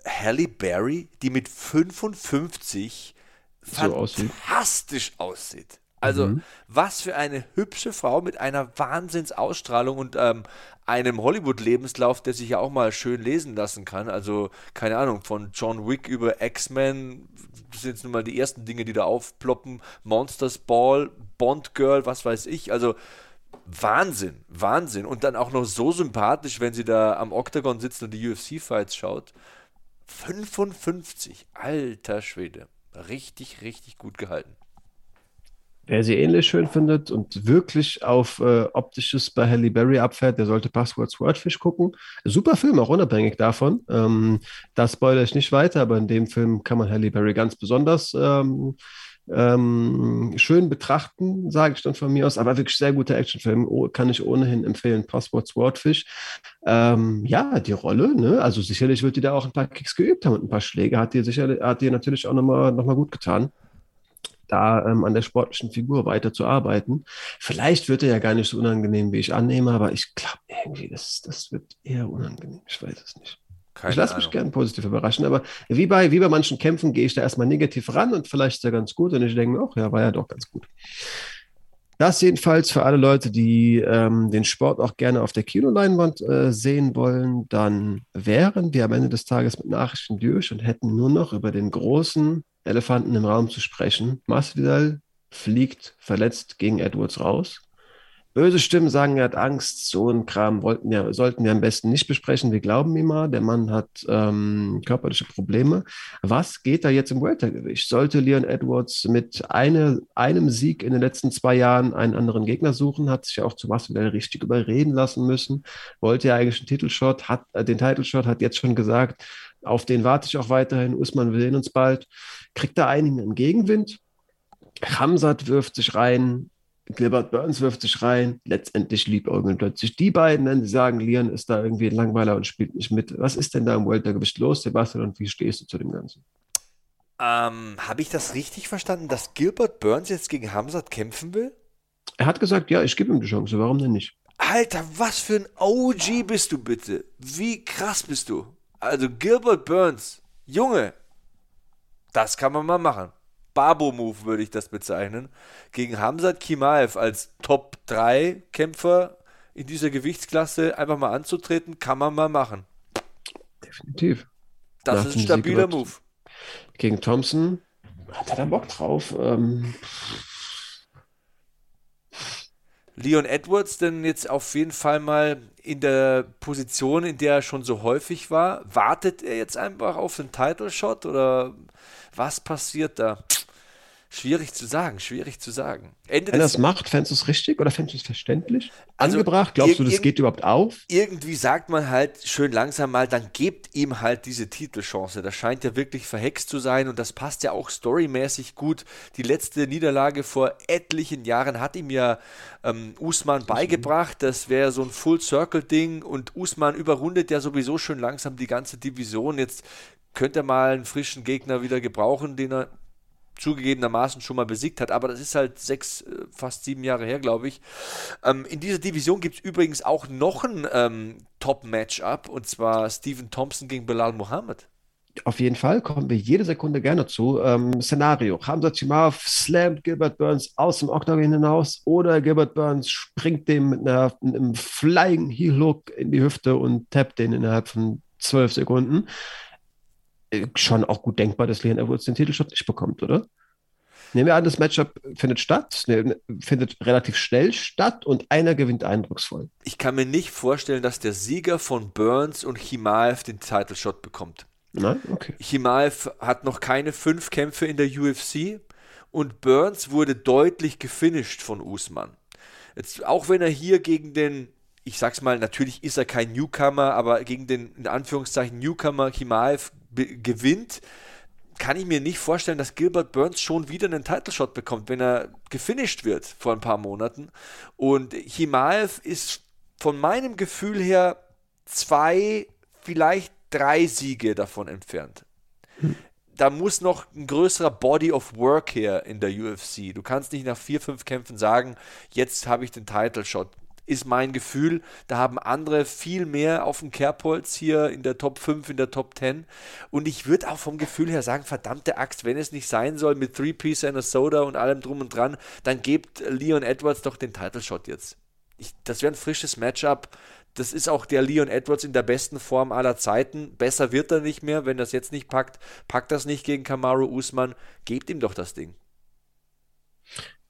Halle Berry, die mit 55 so fantastisch aussieht. aussieht. Also, mhm. was für eine hübsche Frau mit einer Wahnsinnsausstrahlung und ähm, einem Hollywood-Lebenslauf, der sich ja auch mal schön lesen lassen kann. Also, keine Ahnung, von John Wick über X-Men, das sind jetzt nun mal die ersten Dinge, die da aufploppen. Monsters Ball, Bond Girl, was weiß ich. Also, Wahnsinn, Wahnsinn. Und dann auch noch so sympathisch, wenn sie da am Octagon sitzt und die UFC-Fights schaut. 55, alter Schwede. Richtig, richtig gut gehalten. Wer sie ähnlich schön findet und wirklich auf äh, Optisches bei Halle Berry abfährt, der sollte Password Swordfish gucken. Super Film, auch unabhängig davon. Ähm, da spoilere ich nicht weiter, aber in dem Film kann man Halle Berry ganz besonders ähm, ähm, schön betrachten, sage ich dann von mir aus, aber wirklich sehr guter Actionfilm, oh, kann ich ohnehin empfehlen, Passport Swordfish. Ähm, ja, die Rolle, ne? also sicherlich wird die da auch ein paar Kicks geübt haben und ein paar Schläge, hat dir sicherlich, hat dir natürlich auch nochmal noch mal gut getan da ähm, an der sportlichen Figur weiter zu arbeiten. Vielleicht wird er ja gar nicht so unangenehm, wie ich annehme, aber ich glaube irgendwie, das, das wird eher unangenehm. Ich weiß es nicht. Keine ich lasse mich gerne positiv überraschen, aber wie bei, wie bei manchen Kämpfen gehe ich da erstmal negativ ran und vielleicht ist er ganz gut und ich denke mir auch, ja, war ja doch ganz gut. Das jedenfalls für alle Leute, die ähm, den Sport auch gerne auf der Kinoleinwand äh, sehen wollen, dann wären wir am Ende des Tages mit Nachrichten durch und hätten nur noch über den großen Elefanten im Raum zu sprechen. Masvidal fliegt verletzt gegen Edwards raus. Böse Stimmen sagen, er hat Angst. So ein Kram wollten wir, sollten wir am besten nicht besprechen. Wir glauben ihm mal, der Mann hat ähm, körperliche Probleme. Was geht da jetzt im Weltergewicht? Sollte Leon Edwards mit eine, einem Sieg in den letzten zwei Jahren einen anderen Gegner suchen? Hat sich ja auch zu Masvidal richtig überreden lassen müssen. Wollte ja eigentlich einen Titelshot, hat äh, den Titelshot, hat jetzt schon gesagt, auf den warte ich auch weiterhin. Usman, wir sehen uns bald. Kriegt da einigen Gegenwind. Hamzat wirft sich rein. Gilbert Burns wirft sich rein, letztendlich liebäugeln plötzlich die beiden, wenn sie sagen, Lian ist da irgendwie ein Langweiler und spielt nicht mit. Was ist denn da im Weltergewicht los, Sebastian, und wie stehst du zu dem Ganzen? Ähm, Habe ich das richtig verstanden, dass Gilbert Burns jetzt gegen Hamzat kämpfen will? Er hat gesagt, ja, ich gebe ihm die Chance, warum denn nicht? Alter, was für ein OG bist du bitte? Wie krass bist du? Also Gilbert Burns, Junge, das kann man mal machen. Babo-Move würde ich das bezeichnen, gegen Hamzat Kimaev als Top-3-Kämpfer in dieser Gewichtsklasse einfach mal anzutreten, kann man mal machen. Definitiv. Das Nach ist ein stabiler Move. Gegen Thompson hat er da Bock drauf. Ähm. Leon Edwards denn jetzt auf jeden Fall mal in der Position, in der er schon so häufig war? Wartet er jetzt einfach auf den Title Shot oder was passiert da? Schwierig zu sagen, schwierig zu sagen. Ende Wenn er es macht, fändest du es richtig oder fändest du es verständlich? Also Angebracht? Glaubst du, das geht überhaupt auf? Irgendwie sagt man halt schön langsam mal, dann gebt ihm halt diese Titelchance. Das scheint ja wirklich verhext zu sein und das passt ja auch storymäßig gut. Die letzte Niederlage vor etlichen Jahren hat ihm ja ähm, Usman beigebracht. Das wäre so ein Full-Circle-Ding und Usman überrundet ja sowieso schon langsam die ganze Division. Jetzt könnte er mal einen frischen Gegner wieder gebrauchen, den er zugegebenermaßen schon mal besiegt hat, aber das ist halt sechs, äh, fast sieben Jahre her, glaube ich. Ähm, in dieser Division gibt es übrigens auch noch ein ähm, Top-Matchup und zwar Stephen Thompson gegen Bilal Muhammad. Auf jeden Fall kommen wir jede Sekunde gerne zu. Ähm, Szenario: Hamza Chimav slammt Gilbert Burns aus dem Octagon hinaus oder Gilbert Burns springt dem mit, einer, mit einem Flying Heel Hook in die Hüfte und tappt den innerhalb von zwölf Sekunden. Äh, schon auch gut denkbar, dass Leon Edwards den Titelshot nicht bekommt, oder? Nehmen wir an, das Matchup findet statt, ne, findet relativ schnell statt und einer gewinnt eindrucksvoll. Ich kann mir nicht vorstellen, dass der Sieger von Burns und Himaev den Title Shot bekommt. Nein? Okay. Himaev hat noch keine fünf Kämpfe in der UFC und Burns wurde deutlich gefinisht von Usman. Jetzt, auch wenn er hier gegen den ich sag's mal, natürlich ist er kein Newcomer, aber gegen den in Anführungszeichen Newcomer Himaev gewinnt, kann ich mir nicht vorstellen, dass Gilbert Burns schon wieder einen Title Shot bekommt, wenn er gefinisht wird vor ein paar Monaten. Und Himaev ist von meinem Gefühl her zwei, vielleicht drei Siege davon entfernt. Da muss noch ein größerer Body of Work her in der UFC. Du kannst nicht nach vier, fünf Kämpfen sagen, jetzt habe ich den Title Shot ist mein Gefühl. Da haben andere viel mehr auf dem Kerbholz hier in der Top 5, in der Top 10. Und ich würde auch vom Gefühl her sagen, verdammte Axt, wenn es nicht sein soll mit Three Piece and a Soda und allem drum und dran, dann gebt Leon Edwards doch den Title Shot jetzt. Ich, das wäre ein frisches Matchup. Das ist auch der Leon Edwards in der besten Form aller Zeiten. Besser wird er nicht mehr, wenn das jetzt nicht packt. Packt das nicht gegen Kamaru Usman. Gebt ihm doch das Ding.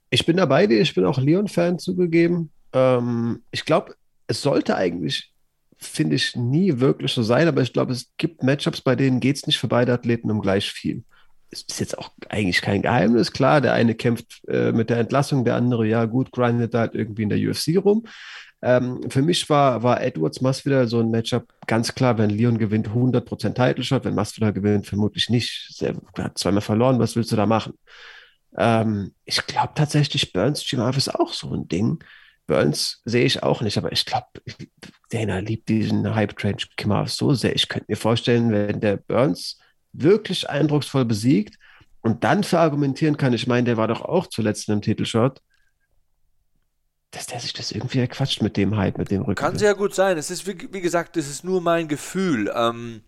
Ich bin dabei, ich bin auch Leon-Fan zugegeben. Ähm, ich glaube, es sollte eigentlich, finde ich, nie wirklich so sein, aber ich glaube, es gibt Matchups, bei denen geht es nicht für beide Athleten um gleich viel. Es ist jetzt auch eigentlich kein Geheimnis, klar, der eine kämpft äh, mit der Entlassung, der andere, ja gut, grindet halt irgendwie in der UFC rum. Ähm, für mich war, war Edwards Masvidal so ein Matchup ganz klar, wenn Leon gewinnt, 100% Title Shot, wenn Masvidal gewinnt, vermutlich nicht. Er hat zweimal verloren, was willst du da machen? Ähm, ich glaube tatsächlich, Burns Chimaev ist auch so ein Ding. Burns sehe ich auch nicht, aber ich glaube, Dana liebt diesen Hype-Train Kimmer so sehr. Ich könnte mir vorstellen, wenn der Burns wirklich eindrucksvoll besiegt und dann verargumentieren kann, ich meine, der war doch auch zuletzt in einem Titelshot, dass der sich das irgendwie erquatscht mit dem Hype, mit dem Rücken. Kann sehr gut sein. Es ist, wie, wie gesagt, es ist nur mein Gefühl. Ähm,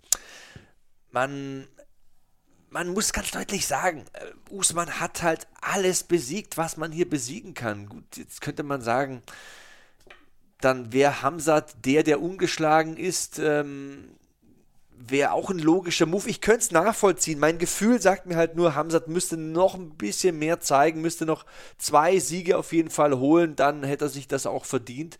man, man muss ganz deutlich sagen, äh, Usman hat halt alles besiegt, was man hier besiegen kann. Gut, jetzt könnte man sagen, dann wäre Hamzat der, der ungeschlagen ist, ähm, wäre auch ein logischer Move. Ich könnte es nachvollziehen. Mein Gefühl sagt mir halt nur, Hamzat müsste noch ein bisschen mehr zeigen, müsste noch zwei Siege auf jeden Fall holen, dann hätte er sich das auch verdient.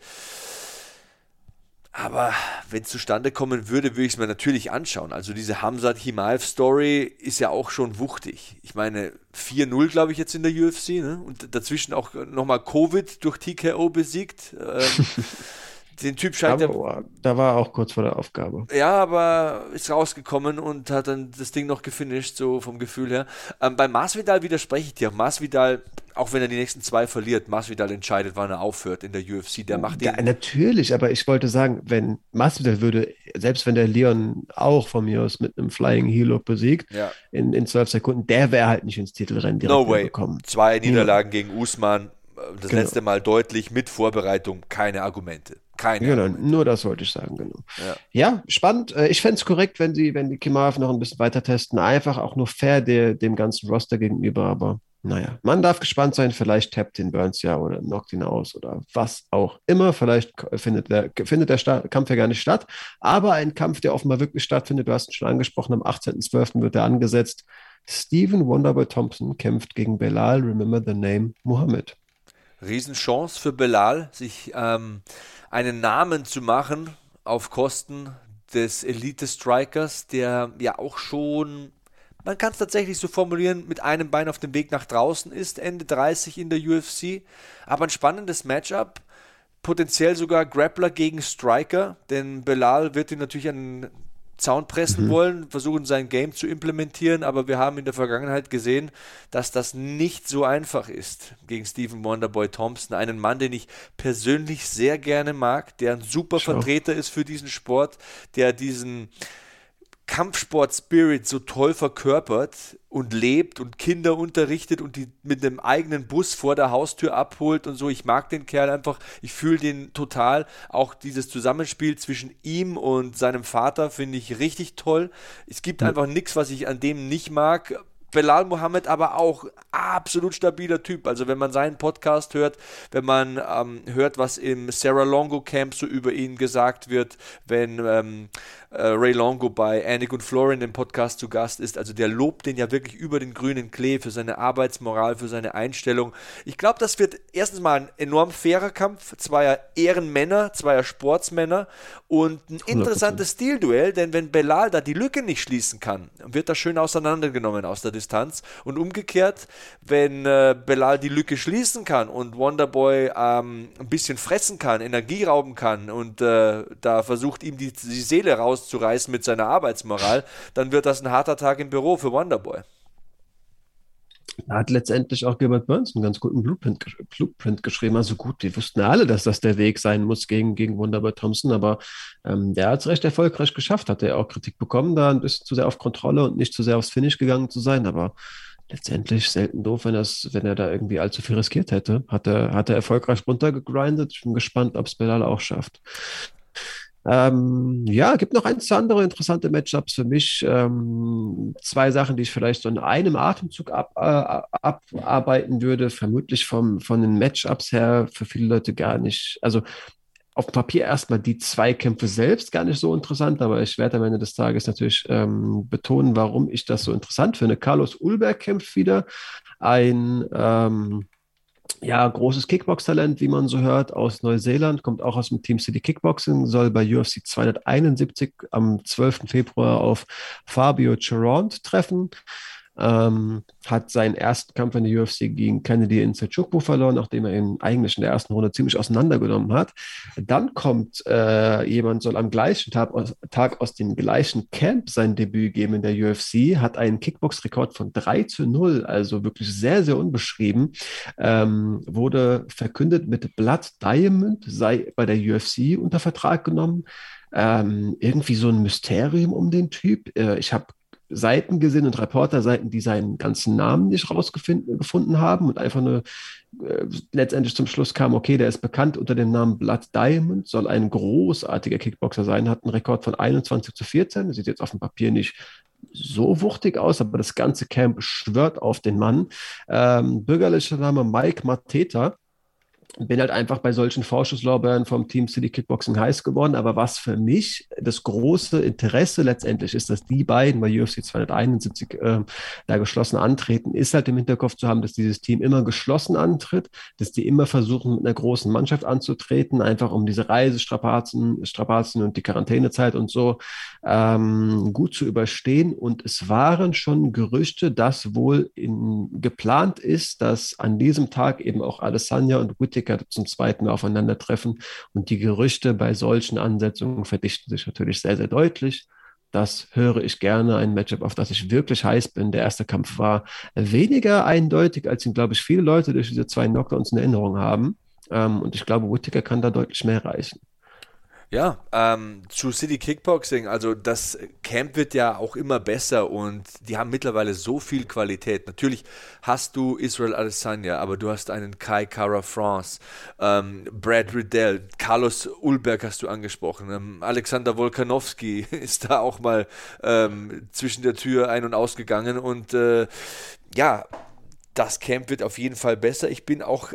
Aber wenn es zustande kommen würde, würde ich es mir natürlich anschauen. Also diese Hamzat Himaev Story ist ja auch schon wuchtig. Ich meine, 4-0, glaube ich, jetzt in der UFC, ne? Und dazwischen auch nochmal Covid durch TKO besiegt. Ähm, den Typ scheint aber, Da war auch kurz vor der Aufgabe. Ja, aber ist rausgekommen und hat dann das Ding noch gefinisht, so vom Gefühl her. Ähm, bei Masvidal widerspreche ich dir. Masvidal, auch wenn er die nächsten zwei verliert, Masvidal entscheidet, wann er aufhört in der UFC. Der macht den. Ja, natürlich, aber ich wollte sagen, wenn Masvidal würde, selbst wenn der Leon auch von mir aus mit einem Flying Helo besiegt, ja. in, in zwölf Sekunden, der wäre halt nicht ins Titelrennen direkt no way. gekommen. Zwei Niederlagen ja. gegen Usman, das genau. letzte Mal deutlich mit Vorbereitung, keine Argumente. Keine. Genau, nur das wollte ich sagen, genau. Ja, ja spannend. Äh, ich fände es korrekt, wenn sie, wenn die Kimaev noch ein bisschen weiter testen. Einfach auch nur fair der, dem ganzen Roster gegenüber, aber naja, man darf gespannt sein, vielleicht tappt den Burns ja oder knockt ihn aus oder was auch immer. Vielleicht findet der, findet der Start, Kampf ja gar nicht statt. Aber ein Kampf, der offenbar wirklich stattfindet, du hast ihn schon angesprochen, am 18.12. wird er angesetzt. Stephen Wonderboy Thompson kämpft gegen Belal, remember the name, Muhammad. Riesenchance für Belal, sich ähm, einen Namen zu machen auf Kosten des Elite-Strikers, der ja auch schon, man kann es tatsächlich so formulieren, mit einem Bein auf dem Weg nach draußen ist, Ende 30 in der UFC. Aber ein spannendes Matchup. Potenziell sogar Grappler gegen Striker, denn Belal wird ihn natürlich an Zaun pressen mhm. wollen, versuchen sein Game zu implementieren, aber wir haben in der Vergangenheit gesehen, dass das nicht so einfach ist gegen Stephen Wonderboy Thompson, einen Mann, den ich persönlich sehr gerne mag, der ein super. Vertreter ist für diesen Sport, der diesen Kampfsport-Spirit so toll verkörpert und lebt und Kinder unterrichtet und die mit einem eigenen Bus vor der Haustür abholt und so. Ich mag den Kerl einfach, ich fühle den total. Auch dieses Zusammenspiel zwischen ihm und seinem Vater finde ich richtig toll. Es gibt einfach nichts, was ich an dem nicht mag. Belal Mohammed aber auch absolut stabiler Typ. Also wenn man seinen Podcast hört, wenn man ähm, hört, was im Sarah Longo Camp so über ihn gesagt wird, wenn ähm, äh, Ray Longo bei Anik und Florin im Podcast zu Gast ist. Also der lobt den ja wirklich über den grünen Klee für seine Arbeitsmoral, für seine Einstellung. Ich glaube, das wird erstens mal ein enorm fairer Kampf, zweier Ehrenmänner, zweier Sportsmänner und ein interessantes Stilduell, denn wenn Belal da die Lücke nicht schließen kann, wird das schön auseinandergenommen aus der Distanz. Und umgekehrt, wenn äh, Belal die Lücke schließen kann und Wonderboy ähm, ein bisschen fressen kann, Energie rauben kann und äh, da versucht ihm die, die Seele rauszureißen mit seiner Arbeitsmoral, dann wird das ein harter Tag im Büro für Wonderboy. Da hat letztendlich auch Gilbert Burns einen ganz guten Blueprint, Blueprint geschrieben. Also gut, die wussten alle, dass das der Weg sein muss gegen, gegen Wunderboy Thompson, aber ähm, der hat es recht erfolgreich geschafft. Hat er auch Kritik bekommen, da ein bisschen zu sehr auf Kontrolle und nicht zu sehr aufs Finish gegangen zu sein, aber letztendlich selten doof, wenn, wenn er da irgendwie allzu viel riskiert hätte. Hat er, hat er erfolgreich runtergegrindet. Ich bin gespannt, ob es Belal auch schafft. Ähm, ja, gibt noch ein, zwei andere interessante Matchups für mich. Ähm, zwei Sachen, die ich vielleicht so in einem Atemzug ab, äh, abarbeiten würde. Vermutlich vom, von den Matchups her für viele Leute gar nicht. Also auf Papier erstmal die Zweikämpfe selbst gar nicht so interessant, aber ich werde am Ende des Tages natürlich ähm, betonen, warum ich das so interessant finde. Carlos Ulberg kämpft wieder. Ein ähm, ja, großes Kickbox-Talent, wie man so hört, aus Neuseeland, kommt auch aus dem Team City Kickboxing, soll bei UFC 271 am 12. Februar auf Fabio Charont treffen. Ähm, hat seinen ersten Kampf in der UFC gegen Kennedy in Selçuklu verloren, nachdem er ihn eigentlich in der ersten Runde ziemlich auseinandergenommen hat. Dann kommt äh, jemand, soll am gleichen Tag aus, Tag aus dem gleichen Camp sein Debüt geben in der UFC, hat einen Kickbox-Rekord von 3 zu 0, also wirklich sehr, sehr unbeschrieben. Ähm, wurde verkündet mit Blood Diamond, sei bei der UFC unter Vertrag genommen. Ähm, irgendwie so ein Mysterium um den Typ. Äh, ich habe Seiten gesehen und Reporterseiten, die seinen ganzen Namen nicht rausgefunden haben und einfach nur äh, letztendlich zum Schluss kam, okay, der ist bekannt unter dem Namen Blood Diamond, soll ein großartiger Kickboxer sein, hat einen Rekord von 21 zu 14, sieht jetzt auf dem Papier nicht so wuchtig aus, aber das ganze Camp schwört auf den Mann. Ähm, bürgerlicher Name Mike Mateta bin halt einfach bei solchen Vorschusslorbeeren vom Team City Kickboxing heiß geworden. Aber was für mich das große Interesse letztendlich ist, dass die beiden bei UFC 271 äh, da geschlossen antreten, ist halt im Hinterkopf zu haben, dass dieses Team immer geschlossen antritt, dass die immer versuchen, mit einer großen Mannschaft anzutreten, einfach um diese Reisestrapazen Strapazen und die Quarantänezeit und so ähm, gut zu überstehen. Und es waren schon Gerüchte, dass wohl in, geplant ist, dass an diesem Tag eben auch Alessandra und Whittaker Politiker zum zweiten aufeinandertreffen. Und die Gerüchte bei solchen Ansetzungen verdichten sich natürlich sehr, sehr deutlich. Das höre ich gerne, ein Matchup, auf das ich wirklich heiß bin. Der erste Kampf war weniger eindeutig, als ihn, glaube ich, viele Leute durch diese zwei Knockdowns in Erinnerung haben. Ähm, und ich glaube, Whittaker kann da deutlich mehr reichen. Ja, ähm, zu City Kickboxing, also das Camp wird ja auch immer besser und die haben mittlerweile so viel Qualität. Natürlich hast du Israel Adesanya, aber du hast einen Kai Kara France, ähm, Brad Riddell, Carlos Ulberg hast du angesprochen, ähm, Alexander Wolkanowski ist da auch mal ähm, zwischen der Tür ein- und ausgegangen und äh, ja, das Camp wird auf jeden Fall besser. Ich bin auch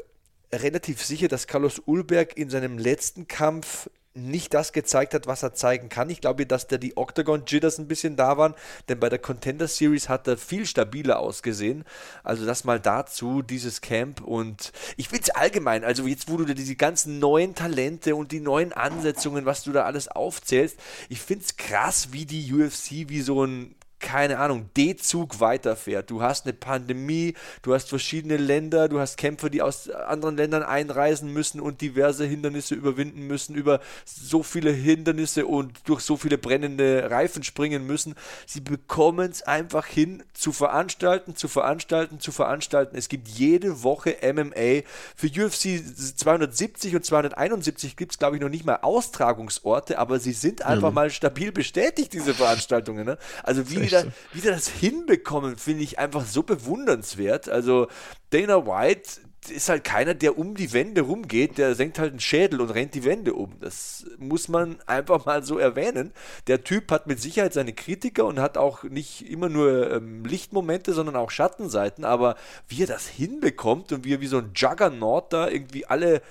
relativ sicher, dass Carlos Ulberg in seinem letzten Kampf nicht das gezeigt hat, was er zeigen kann. Ich glaube, dass da die Octagon Jitters ein bisschen da waren, denn bei der Contender Series hat er viel stabiler ausgesehen. Also das mal dazu, dieses Camp und ich finde es allgemein, also jetzt, wo du da diese ganzen neuen Talente und die neuen Ansetzungen, was du da alles aufzählst, ich finde es krass, wie die UFC wie so ein keine Ahnung, D-Zug weiterfährt. Du hast eine Pandemie, du hast verschiedene Länder, du hast Kämpfer, die aus anderen Ländern einreisen müssen und diverse Hindernisse überwinden müssen, über so viele Hindernisse und durch so viele brennende Reifen springen müssen. Sie bekommen es einfach hin, zu veranstalten, zu veranstalten, zu veranstalten. Es gibt jede Woche MMA. Für UFC 270 und 271 gibt es, glaube ich, noch nicht mal Austragungsorte, aber sie sind einfach mhm. mal stabil bestätigt, diese Veranstaltungen. Ne? Also wie die, da, wie die das hinbekommen, finde ich einfach so bewundernswert. Also Dana White ist halt keiner, der um die Wände rumgeht, der senkt halt einen Schädel und rennt die Wände um. Das muss man einfach mal so erwähnen. Der Typ hat mit Sicherheit seine Kritiker und hat auch nicht immer nur ähm, Lichtmomente, sondern auch Schattenseiten, aber wie er das hinbekommt und wie er wie so ein Juggernaut da irgendwie alle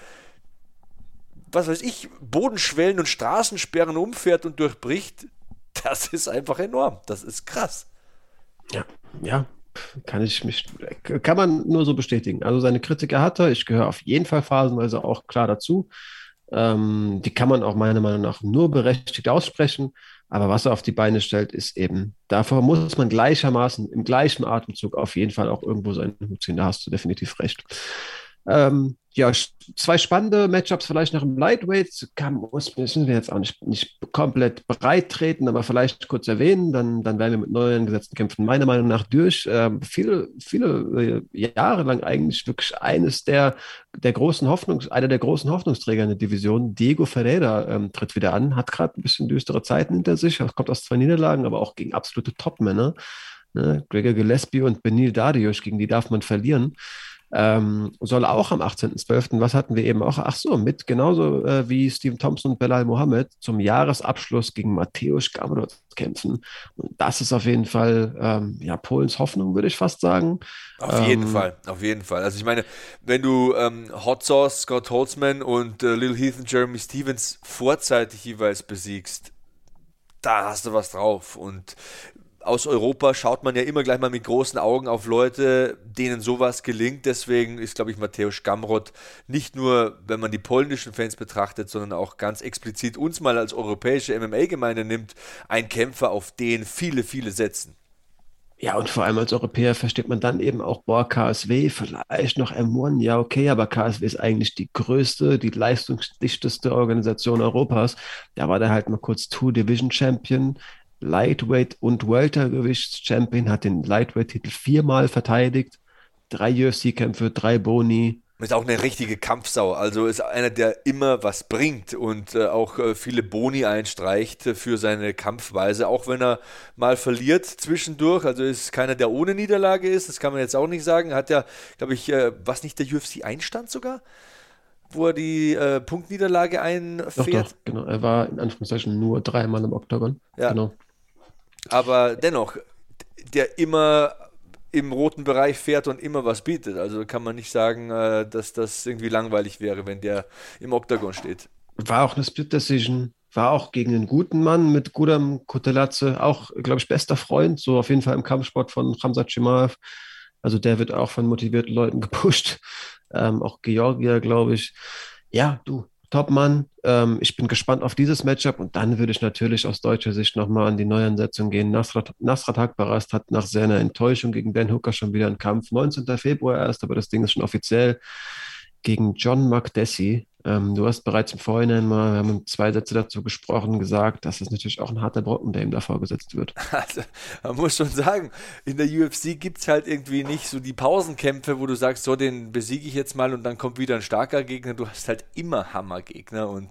was weiß ich, Bodenschwellen und Straßensperren umfährt und durchbricht, das ist einfach enorm. Das ist krass. Ja, ja, kann ich mich, kann man nur so bestätigen. Also seine Kritiker hat er. Ich gehöre auf jeden Fall phasenweise auch klar dazu. Ähm, die kann man auch meiner Meinung nach nur berechtigt aussprechen. Aber was er auf die Beine stellt, ist eben, davor muss man gleichermaßen im gleichen Atemzug auf jeden Fall auch irgendwo seinen Hut ziehen. Da hast du definitiv recht. Ähm, ja, zwei spannende Matchups vielleicht noch im Lightweight. Kann, müssen wir jetzt auch nicht, nicht komplett breit treten, aber vielleicht kurz erwähnen. Dann, dann werden wir mit neuen gesetzten Kämpfen meiner Meinung nach durch. Ähm, viele, viele äh, Jahre lang eigentlich wirklich eines der, der großen Hoffnungs-, einer der großen Hoffnungsträger in der Division. Diego Ferreira ähm, tritt wieder an, hat gerade ein bisschen düstere Zeiten hinter sich, kommt aus zwei Niederlagen, aber auch gegen absolute Topmänner. Ne? Gregor Gillespie und Benil Darius, gegen die darf man verlieren ähm, soll auch am 18.12., was hatten wir eben auch, ach so, mit genauso äh, wie Stephen Thompson und Belal Mohammed zum Jahresabschluss gegen Mateusz Gamrot kämpfen. Und das ist auf jeden Fall ähm, ja, Polens Hoffnung, würde ich fast sagen. Auf jeden ähm, Fall, auf jeden Fall. Also ich meine, wenn du ähm, Hot Sauce, Scott Holtzman und äh, Lil Heath und Jeremy Stevens vorzeitig jeweils besiegst, da hast du was drauf. Und aus Europa schaut man ja immer gleich mal mit großen Augen auf Leute, denen sowas gelingt. Deswegen ist, glaube ich, Mateusz Gamrot nicht nur, wenn man die polnischen Fans betrachtet, sondern auch ganz explizit uns mal als europäische MMA-Gemeinde nimmt, ein Kämpfer, auf den viele, viele setzen. Ja, und vor allem als Europäer versteht man dann eben auch, boah, KSW, vielleicht noch M1, ja, okay, aber KSW ist eigentlich die größte, die leistungsdichteste Organisation Europas. Da war der halt mal kurz Two-Division-Champion, Lightweight und Weltergewichts-Champion, hat den Lightweight-Titel viermal verteidigt, drei UFC-Kämpfe, drei Boni. Ist auch eine richtige Kampfsau. Also ist einer, der immer was bringt und äh, auch äh, viele Boni einstreicht äh, für seine Kampfweise, auch wenn er mal verliert zwischendurch. Also ist keiner, der ohne Niederlage ist. Das kann man jetzt auch nicht sagen. Hat ja, glaube ich, äh, was nicht der UFC-Einstand sogar? wo er die äh, Punktniederlage einfährt. Doch, doch, genau. Er war in Anführungszeichen nur dreimal im Oktagon. Ja. Genau aber dennoch, der immer im roten Bereich fährt und immer was bietet. Also kann man nicht sagen, äh, dass das irgendwie langweilig wäre, wenn der im Oktagon steht. War auch eine Split Decision, war auch gegen einen guten Mann mit Gudam Kotelatze, auch, glaube ich, bester Freund, so auf jeden Fall im Kampfsport von Ramsat Chimaev. Also der wird auch von motivierten Leuten gepusht. Ähm, auch Georgier, glaube ich. Ja, du, Topmann. Ähm, ich bin gespannt auf dieses Matchup und dann würde ich natürlich aus deutscher Sicht nochmal an die Neuansetzung gehen. Nasrat, Nasrat Hakbarast hat nach seiner Enttäuschung gegen Dan Hooker schon wieder einen Kampf. 19. Februar erst, aber das Ding ist schon offiziell gegen John McDessie. Ähm, du hast bereits im Vorhinein mal, wir haben zwei Sätze dazu gesprochen, gesagt, dass es natürlich auch ein harter Brocken, der ihm da vorgesetzt wird. Also, man muss schon sagen, in der UFC gibt es halt irgendwie nicht so die Pausenkämpfe, wo du sagst, so, den besiege ich jetzt mal und dann kommt wieder ein starker Gegner. Du hast halt immer Hammergegner und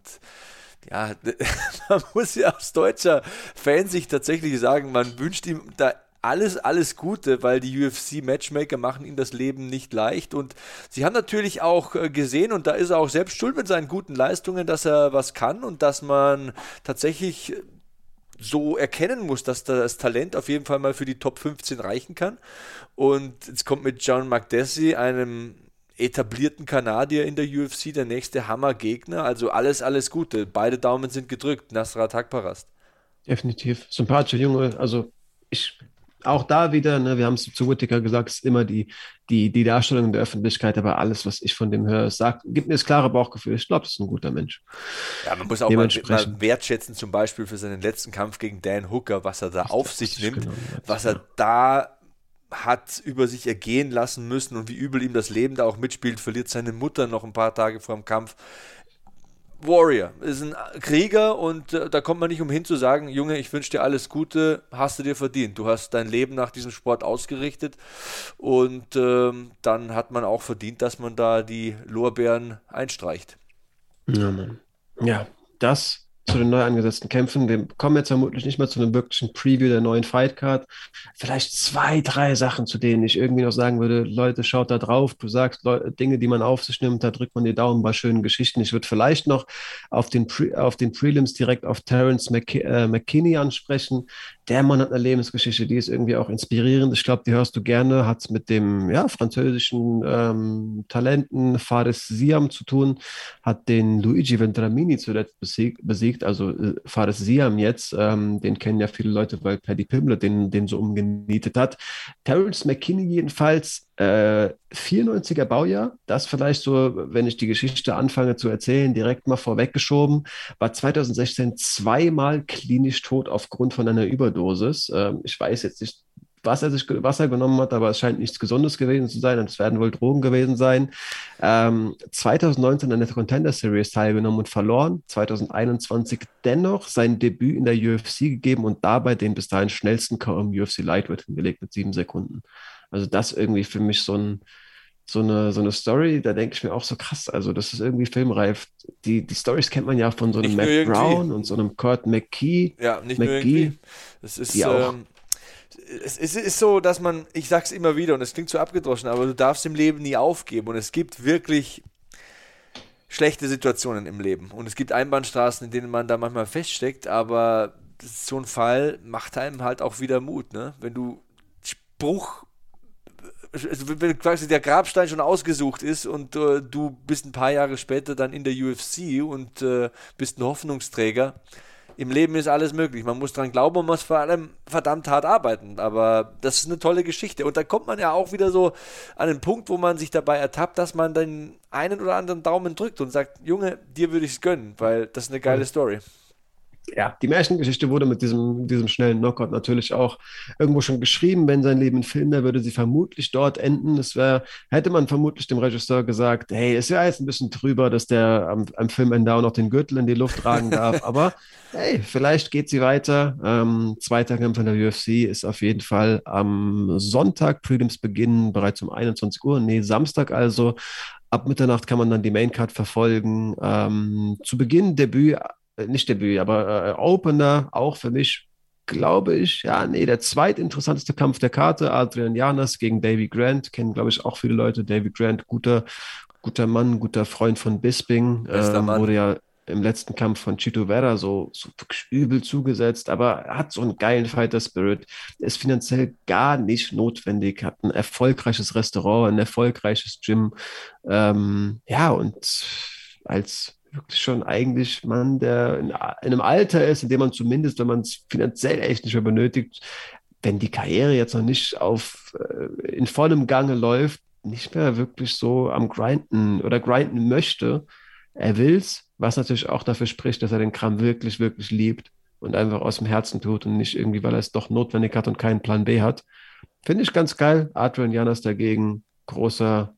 ja, man muss ja aus deutscher Fan sich tatsächlich sagen, man wünscht ihm da alles, alles Gute, weil die UFC-Matchmaker machen ihm das Leben nicht leicht. Und sie haben natürlich auch äh, gesehen, und da ist er auch selbst schuld mit seinen guten Leistungen, dass er was kann und dass man tatsächlich so erkennen muss, dass das Talent auf jeden Fall mal für die Top 15 reichen kann. Und jetzt kommt mit John McDessie, einem etablierten Kanadier in der UFC, der nächste Hammergegner. Also alles, alles Gute. Beide Daumen sind gedrückt. Nasrat Hakparast. Definitiv. Sympathischer Junge. Also ich auch da wieder, ne, wir haben es zu Whittaker gesagt, ist immer die, die, die Darstellung in der Öffentlichkeit, aber alles, was ich von dem höre, sagt, gibt mir das klare Bauchgefühl. Ich glaube, das ist ein guter Mensch. Ja, man muss auch mal, mal, wertschätzen, zum Beispiel für seinen letzten Kampf gegen Dan Hooker, was er da auf sich nimmt, genau, was er da hat über sich ergehen lassen müssen und wie übel ihm das Leben da auch mitspielt, verliert seine Mutter noch ein paar Tage vor dem Kampf. Warrior, ist ein Krieger und äh, da kommt man nicht umhin zu sagen, Junge, ich wünsche dir alles Gute, hast du dir verdient. Du hast dein Leben nach diesem Sport ausgerichtet und ähm, dann hat man auch verdient, dass man da die Lorbeeren einstreicht. Ja, Mann. Ja, das zu den neu angesetzten Kämpfen. Wir kommen jetzt vermutlich nicht mehr zu einem wirklichen Preview der neuen Fightcard. Vielleicht zwei, drei Sachen, zu denen ich irgendwie noch sagen würde, Leute, schaut da drauf. Du sagst Leute, Dinge, die man auf sich nimmt, da drückt man die Daumen bei schönen Geschichten. Ich würde vielleicht noch auf den, Pre auf den Prelims direkt auf Terence McK äh, McKinney ansprechen. Der Mann hat eine Lebensgeschichte, die ist irgendwie auch inspirierend. Ich glaube, die hörst du gerne. Hat mit dem ja, französischen ähm, Talenten Fares Siam zu tun. Hat den Luigi Ventramini zuletzt besiegt, besiegt also äh, Fares Siam jetzt. Ähm, den kennen ja viele Leute, weil Paddy Pimble den, den so umgenietet hat. Terence McKinney jedenfalls Äh, 94er Baujahr, das vielleicht so, wenn ich die Geschichte anfange zu erzählen, direkt mal vorweggeschoben, war 2016 zweimal klinisch tot aufgrund von einer Überdosis. Ähm, ich weiß jetzt nicht, was er sich was er genommen hat, aber es scheint nichts Gesundes gewesen zu sein und es werden wohl Drogen gewesen sein. Ähm, 2019 an der Contender Series teilgenommen und verloren. 2021 dennoch sein Debüt in der UFC gegeben und dabei den bis dahin schnellsten KO UFC Lightweight hingelegt mit sieben Sekunden. Also das irgendwie für mich so ein so eine, so eine Story, da denke ich mir auch so krass, also das ist irgendwie filmreif. Die, die Stories kennt man ja von so einem Mac Brown und so einem Kurt McKee. Ja, nicht McGee, nur irgendwie. Das ist, ähm, es, es ist so, dass man, ich sag's immer wieder und es klingt so abgedroschen, aber du darfst im Leben nie aufgeben und es gibt wirklich schlechte Situationen im Leben und es gibt Einbahnstraßen, in denen man da manchmal feststeckt, aber so ein Fall macht einem halt auch wieder Mut, ne? Wenn du Spruch wenn quasi der Grabstein schon ausgesucht ist und äh, du bist ein paar Jahre später dann in der UFC und äh, bist ein Hoffnungsträger, im Leben ist alles möglich. Man muss dran glauben und muss vor allem verdammt hart arbeiten. Aber das ist eine tolle Geschichte. Und da kommt man ja auch wieder so an den Punkt, wo man sich dabei ertappt, dass man den einen oder anderen Daumen drückt und sagt, Junge, dir würde ich es gönnen, weil das ist eine geile Story ja, die Märchengeschichte wurde mit diesem, diesem schnellen Knockout natürlich auch irgendwo schon geschrieben. Wenn sein Leben ein Film wäre, würde sie vermutlich dort enden. Es wäre, hätte man vermutlich dem Regisseur gesagt, hey, es wäre jetzt ein bisschen drüber, dass der am, am Filmende auch noch den Gürtel in die Luft tragen darf. Aber hey, vielleicht geht sie weiter. Ähm, zweiter Kampf in der UFC ist auf jeden Fall am Sonntag. Prelims beginnen bereits um 21 Uhr. Nee, Samstag also. Ab Mitternacht kann man dann die Maincard verfolgen. Ähm, zu Beginn Debüt nicht Debüt, aber äh, Opener, auch für mich, glaube ich, ja, nee, der zweitinteressanteste Kampf der Karte, Adrian Janas gegen Davy Grant, kennen, glaube ich, auch viele Leute. Davy Grant, guter, guter Mann, guter Freund von Bisping, ähm, wurde ja im letzten Kampf von Chito Vera so, so übel zugesetzt, aber er hat so einen geilen Fighter-Spirit, ist finanziell gar nicht notwendig, hat ein erfolgreiches Restaurant, ein erfolgreiches Gym, ähm, ja, und als wirklich schon eigentlich man, der in, in einem Alter ist, in dem man zumindest, wenn man es finanziell echt nicht mehr benötigt, wenn die Karriere jetzt noch nicht auf äh, in vollem Gange läuft, nicht mehr wirklich so am Grinden oder grinden möchte. Er will's, was natürlich auch dafür spricht, dass er den Kram wirklich, wirklich liebt und einfach aus dem Herzen tut und nicht irgendwie, weil er es doch notwendig hat und keinen Plan B hat. Finde ich ganz geil. Adrian Janas dagegen, großer,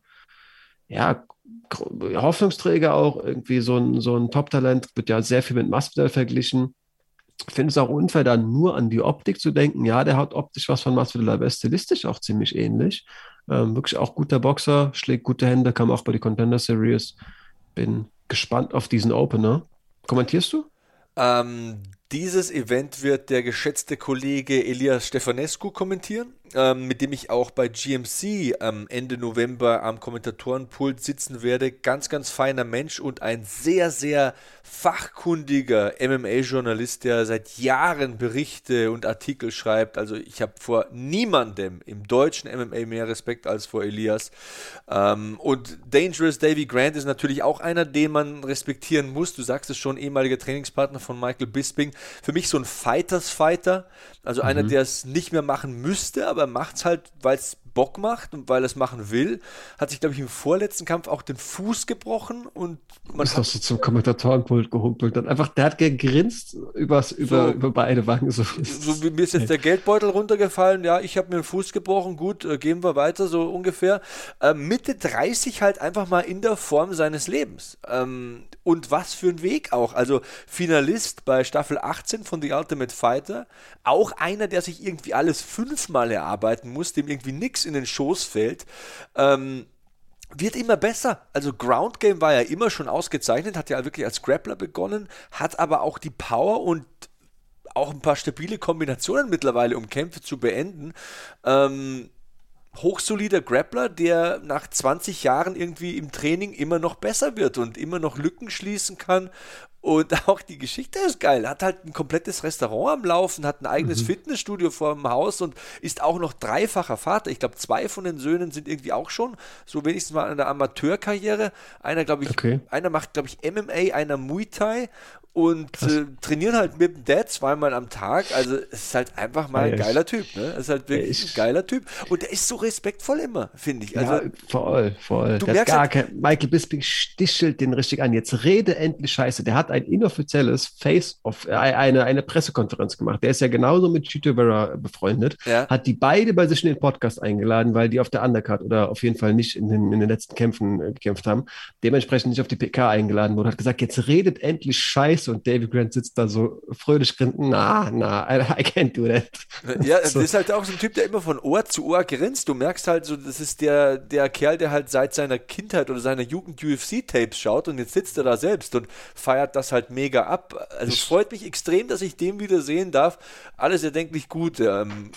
ja, Hoffnungsträger auch, irgendwie so ein, so ein Top-Talent, wird ja sehr viel mit Masvidal verglichen. Ich finde es auch unfair, da nur an die Optik zu denken. Ja, der hat optisch was von Masvidal, aber stilistisch auch ziemlich ähnlich. Ähm, wirklich auch guter Boxer, schlägt gute Hände, kam auch bei die Contender Series. Bin gespannt auf diesen Opener. Kommentierst du? Ähm, dieses Event wird der geschätzte Kollege Elias Stefanescu kommentieren, ähm, mit dem ich auch bei GMC ähm, Ende November am Kommentatorenpult sitzen werde. Ganz, ganz feiner Mensch und ein sehr, sehr fachkundiger MMA-Journalist, der seit Jahren Berichte und Artikel schreibt. Also ich habe vor niemandem im deutschen MMA mehr Respekt als vor Elias. Ähm, und Dangerous Davy Grant ist natürlich auch einer, den man respektieren muss. Du sagst es schon, ehemaliger Trainingspartner von Michael Bisping für mich so ein Fighters-Fighter. Also mhm. einer, der es nicht mehr machen müsste, aber macht es halt, weil es Bock macht und weil er es machen will. Hat sich, glaube ich, im vorletzten Kampf auch den Fuß gebrochen und man ist doch so zum Kommentatorenpult gehumpelt. Und einfach, der hat gegrinst übers, über, so, über beide Wangen. So, so wie mir ist jetzt der Geldbeutel runtergefallen. Ja, ich habe mir den Fuß gebrochen. Gut, äh, gehen wir weiter, so ungefähr. Äh, Mitte 30 halt einfach mal in der Form seines Lebens. Ähm, und was für ein Weg auch. Also Finalist bei Staffel 18 von The Ultimate Fighter. Auch einer, der sich irgendwie alles fünfmal erarbeiten muss, dem irgendwie nichts in den Schoß fällt. Ähm, wird immer besser. Also Ground Game war ja immer schon ausgezeichnet, hat ja wirklich als Grappler begonnen, hat aber auch die Power und auch ein paar stabile Kombinationen mittlerweile, um Kämpfe zu beenden. Ähm, hochsolider Grappler, der nach 20 Jahren irgendwie im Training immer noch besser wird und immer noch Lücken schließen kann. Und auch die Geschichte ist geil. Hat halt ein komplettes Restaurant am Laufen, hat ein eigenes mhm. Fitnessstudio vor dem Haus und ist auch noch dreifacher Vater. Ich glaube, zwei von den Söhnen sind irgendwie auch schon so wenigstens mal in der Amateurkarriere. Einer, glaube ich, okay. einer macht, glaube ich, MMA, einer Muay Thai und äh, trainieren halt mit dem Dad zweimal am Tag. Also es ist halt einfach mal ein geiler Typ. Ne? Es ist halt wirklich ich, ein geiler Typ. Und der ist so respektvoll immer, finde ich. Also, ja, voll, voll. Du der merkst gar halt, kein, Michael Bisping stichelt den richtig an. Jetzt rede endlich Scheiße. Der hat ein inoffizielles Face-Off, äh, eine, eine Pressekonferenz gemacht. Der ist ja genauso mit Chito Vera befreundet. Ja. Hat die beide bei sich in den Podcast eingeladen, weil die auf der Undercard oder auf jeden Fall nicht in den, in den letzten Kämpfen äh, gekämpft haben. Dementsprechend nicht auf die PK eingeladen wurde. Hat gesagt, jetzt redet endlich Scheiße und David Grant sitzt da so fröhlich grinst. Na, na, I, I can't do that. Ja, so. das ist halt auch so ein Typ, der immer von Ohr zu Ohr grinst. Du merkst halt so, das ist der, der Kerl, der halt seit seiner Kindheit oder seiner Jugend UFC-Tapes schaut und jetzt sitzt er da selbst und feiert das halt mega ab. Also es freut mich extrem, dass ich den wieder sehen darf. Alles erdenklich gut. Ähm,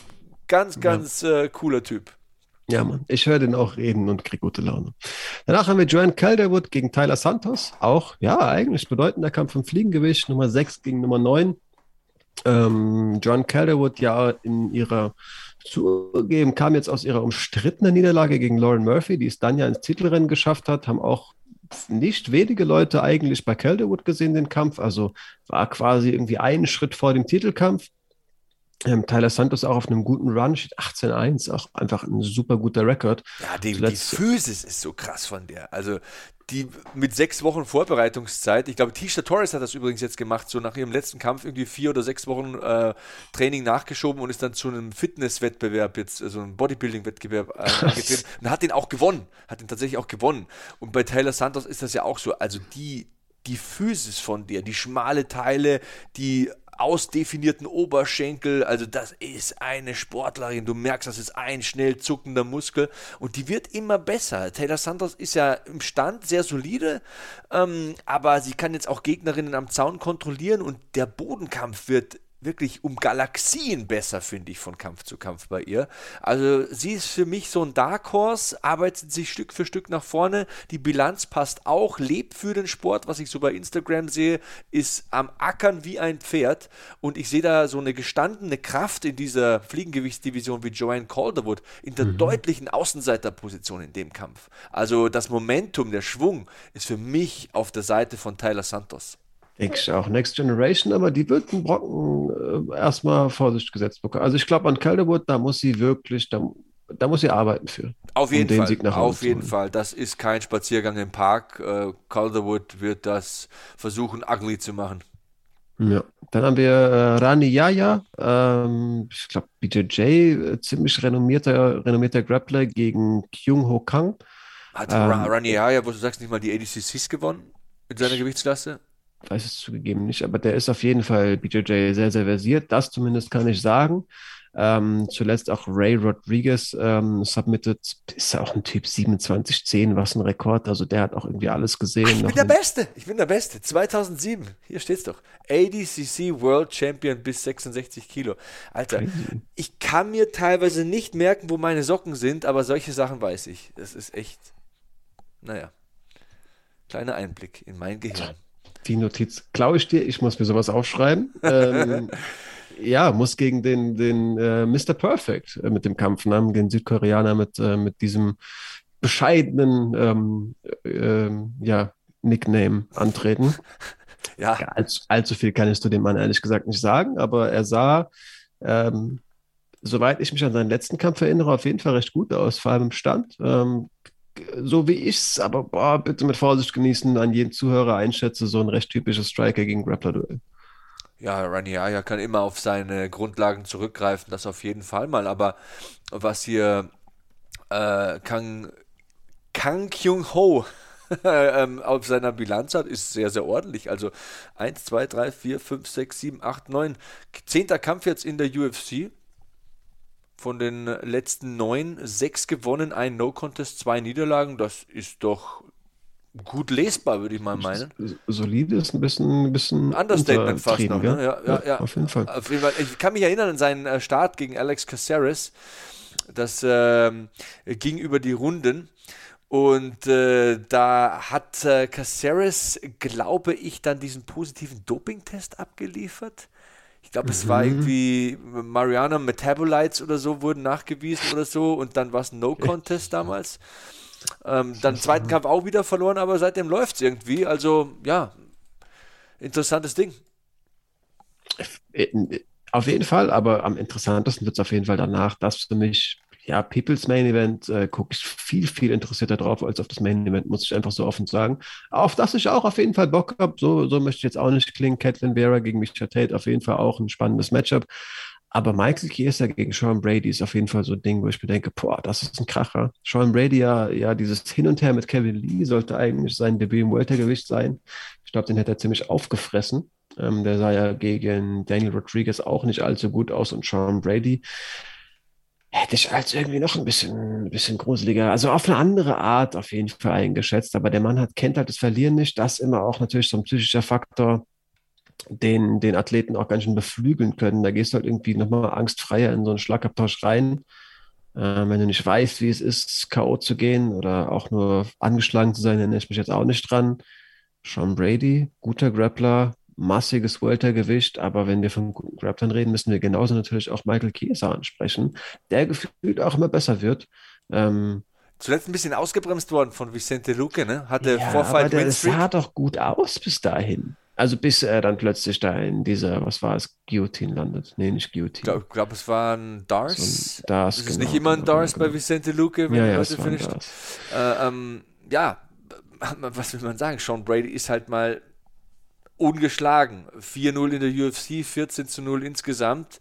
ganz, ganz ja. äh, cooler Typ. Ja, Mann. Ich höre den auch reden und kriege gute Laune. Danach haben wir Joanne Calderwood gegen Tyler Santos. Auch, ja, eigentlich bedeutender Kampf im Fliegengewicht. Nummer 6 gegen Nummer 9. Ähm, Joanne Calderwood ja in ihrer zugegeben, kam jetzt aus ihrer umstrittenen Niederlage gegen Lauren Murphy, die es dann ja ins Titelrennen geschafft hat, haben auch nicht wenige Leute eigentlich bei Calderwood gesehen, den Kampf. Also war quasi irgendwie einen Schritt vor dem Titelkampf. Ähm, Tyler Santos auch auf einem guten Run, steht 18-1, auch einfach ein super guter Rekord. Ja, die, die Physis ist so krass von der. Also die mit sechs Wochen Vorbereitungszeit, ich glaube, Tisha Torres hat das übrigens jetzt gemacht, so nach ihrem letzten Kampf irgendwie vier oder sechs Wochen äh, Training nachgeschoben und ist dann zu einem Fitnesswettbewerb jetzt, so also einem Bodybuilding-Wettbewerb äh, angetreten und hat den auch gewonnen, hat den tatsächlich auch gewonnen. Und bei Taylor Santos ist das ja auch so, also die die Physis von dir, die schmale Teile, die ausdefinierten Oberschenkel. Also das ist eine Sportlerin. Du merkst, das ist ein schnell zuckender Muskel und die wird immer besser. Taylor Santos ist ja im Stand sehr solide, ähm, aber sie kann jetzt auch Gegnerinnen am Zaun kontrollieren und der Bodenkampf wird wirklich um Galaxien besser, finde ich, von Kampf zu Kampf bei ihr. Also sie ist für mich so ein Dark Horse, arbeitet sich Stück für Stück nach vorne. Die Bilanz passt auch, lebt für den Sport, was ich so bei Instagram sehe, ist am Ackern wie ein Pferd. Und ich sehe da so eine gestandene Kraft in dieser Fliegengewichtsdivision wie Joanne Calderwood in der mhm. deutlichen Außenseiterposition in dem Kampf. Also das Momentum, der Schwung ist für mich auf der Seite von Tyler Santos. Ich auch. Next Generation, aber die wird einen Brocken äh, erstmal Vorsicht gesetzt bekommen. Also ich glaube an Calderwood, da muss sie wirklich, da, da muss sie arbeiten für. Auf jeden um Fall. Auf jeden Fall. Das ist kein Spaziergang im Park. Äh, Calderwood wird das versuchen, ugly zu machen. Ja. Dann haben wir äh, Rani Yaya, ähm, ich glaube BJJ, äh, ziemlich renommierter, renommierter Grappler gegen Kyung Ho Kang. Hat ähm, Rani Yaya, wo du sagst, nicht mal die ADCCs gewonnen in seiner Gewichtsklasse? Weiß es zugegeben nicht, aber der ist auf jeden Fall BJJ sehr, sehr versiert. Das zumindest kann ich sagen. Ähm, zuletzt auch Ray Rodriguez ähm, submitted, ist ja auch ein Typ 2710, was ein Rekord. Also der hat auch irgendwie alles gesehen. Ich bin der Beste, ich bin der Beste. 2007, hier steht's doch. ADCC World Champion bis 66 Kilo. Alter, ich kann mir teilweise nicht merken, wo meine Socken sind, aber solche Sachen weiß ich. Das ist echt, naja, kleiner Einblick in mein Gehirn die Notiz klaue ich dir, ich muss mir sowas aufschreiben. Ähm, ja, muss gegen den, den äh, Mr. Perfect äh, mit dem Kampf, ne? den Südkoreaner mit, äh, mit diesem bescheidenen ähm, ähm ja, Nickname antreten. Ja. ja allzu, allzu, viel kann ich zu dem Mann ehrlich gesagt nicht sagen, aber er sah, ähm, soweit ich mich an seinen letzten Kampf erinnere, auf jeden Fall recht gut aus, vor allem im Stand. Ähm, so wie ich es, aber boah, bitte mit Vorsicht genießen, an jeden Zuhörer einschätze, so ein recht typisches Striker gegen Grappler-Duell. Ja, Raniaya kann immer auf seine Grundlagen zurückgreifen, das auf jeden Fall mal. Aber was hier äh, Kang, Kang Kyung Ho ähm, auf seiner Bilanz hat, ist sehr, sehr ordentlich. Also 1, 2, 3, 4, 5, 6, 7, 8, 9. Zehnter Kampf jetzt in der UFC von den letzten neun sechs gewonnen, ein No-Contest, zwei Niederlagen. Das ist doch gut lesbar, würde ich mal meinen. Solide ist ein bisschen, ein bisschen Understatement fast noch. Ne? Ja, ja, ja, auf jeden Fall. Auf jeden Fall. Ich kann mich erinnern an seinen äh, Start gegen Alex Caceres. Das äh, ging über die Runden. Und äh, da hat äh, Caceres, glaube ich, dann diesen positiven Dopingtest abgeliefert. Ich glaube, es mhm. war irgendwie Mariana Metabolites oder so wurden nachgewiesen oder so und dann war es ein No-Contest damals. Ähm, dann zweiten Kampf auch wieder verloren, aber seitdem läuft es irgendwie. Also ja, interessantes Ding. Äh, auf jeden Fall, aber am interessantesten wird es auf jeden Fall danach. Das für mich, ja, People's Main Event äh, gucke ich viel, viel interessierter drauf als auf das Main Event, muss ich einfach so offen sagen. Auf das ich auch auf jeden Fall Bock habe. So, so möchte ich jetzt auch nicht klingen. Caitlin Vera gegen Misha Tate, auf jeden Fall auch ein spannendes Matchup. Aber Michael Chiesa gegen Sean Brady ist auf jeden Fall so ein Ding, wo ich mir denke, boah, das ist ein Kracher. Sean Brady ja, ja, dieses Hin und Her mit Kevin Lee sollte eigentlich sein Debüt im Weltergewicht sein. Ich glaube, den hätte er ziemlich aufgefressen. Ähm, der sah ja gegen Daniel Rodriguez auch nicht allzu gut aus und Sean Brady hätte ich als irgendwie noch ein bisschen, ein bisschen gruseliger, also auf eine andere Art auf jeden Fall eingeschätzt. Aber der Mann hat, kennt halt das Verlieren nicht. Das immer auch natürlich so ein psychischer Faktor den, den Athleten auch ganz schön beflügeln können. Da gehst du halt irgendwie nochmal angstfreier in so einen Schlagabtausch rein. Äh, wenn du nicht weißt, wie es ist, K.O. zu gehen oder auch nur angeschlagen zu sein, erinnere ich mich jetzt auch nicht dran. Sean Brady, guter Grappler, massiges Weltergewicht, aber wenn wir von guten Grapplern reden, müssen wir genauso natürlich auch Michael Chiesa ansprechen, der gefühlt auch immer besser wird. Ähm, Zuletzt ein bisschen ausgebremst worden von Vicente Luque, ne? Hatte ja, Vorfall. Aber der sah doch gut aus bis dahin. Also bis er dann plötzlich da in dieser, was war es, Guillotine landet. Nee, nicht Guillotine. Ich glaube, glaub, es war ein Dars. So ein Dars ist genau, nicht immer ein genau, Dars genau. bei Vicente Luque, wenn ja, ja, heute finisht? Äh, ähm, ja, was will man sagen? Sean Brady ist halt mal ungeschlagen. 4-0 in der UFC, 14 zu 0 insgesamt.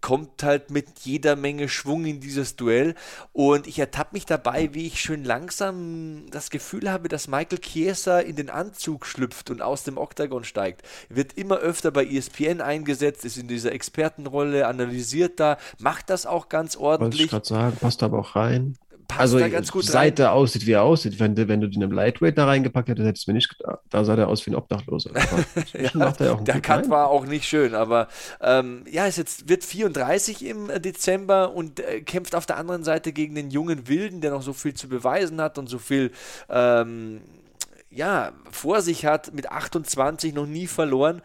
Kommt halt mit jeder Menge Schwung in dieses Duell. Und ich ertappe mich dabei, wie ich schön langsam das Gefühl habe, dass Michael Chiesa in den Anzug schlüpft und aus dem Oktagon steigt. Wird immer öfter bei ESPN eingesetzt, ist in dieser Expertenrolle, analysiert da, macht das auch ganz ordentlich. Wollte ich gerade sagen, passt aber auch rein passt also, da ganz gut seit er aussieht, wie er aussieht. Wenn, wenn du den im Lightweight da reingepackt hättest, hättest du mir nicht gedacht. Da sah der aus wie ein Obdachloser. ja, der Cut rein. war auch nicht schön, aber ähm, ja, es jetzt, wird 34 im Dezember und äh, kämpft auf der anderen Seite gegen den jungen Wilden, der noch so viel zu beweisen hat und so viel ähm, ja, vor sich hat, mit 28 noch nie verloren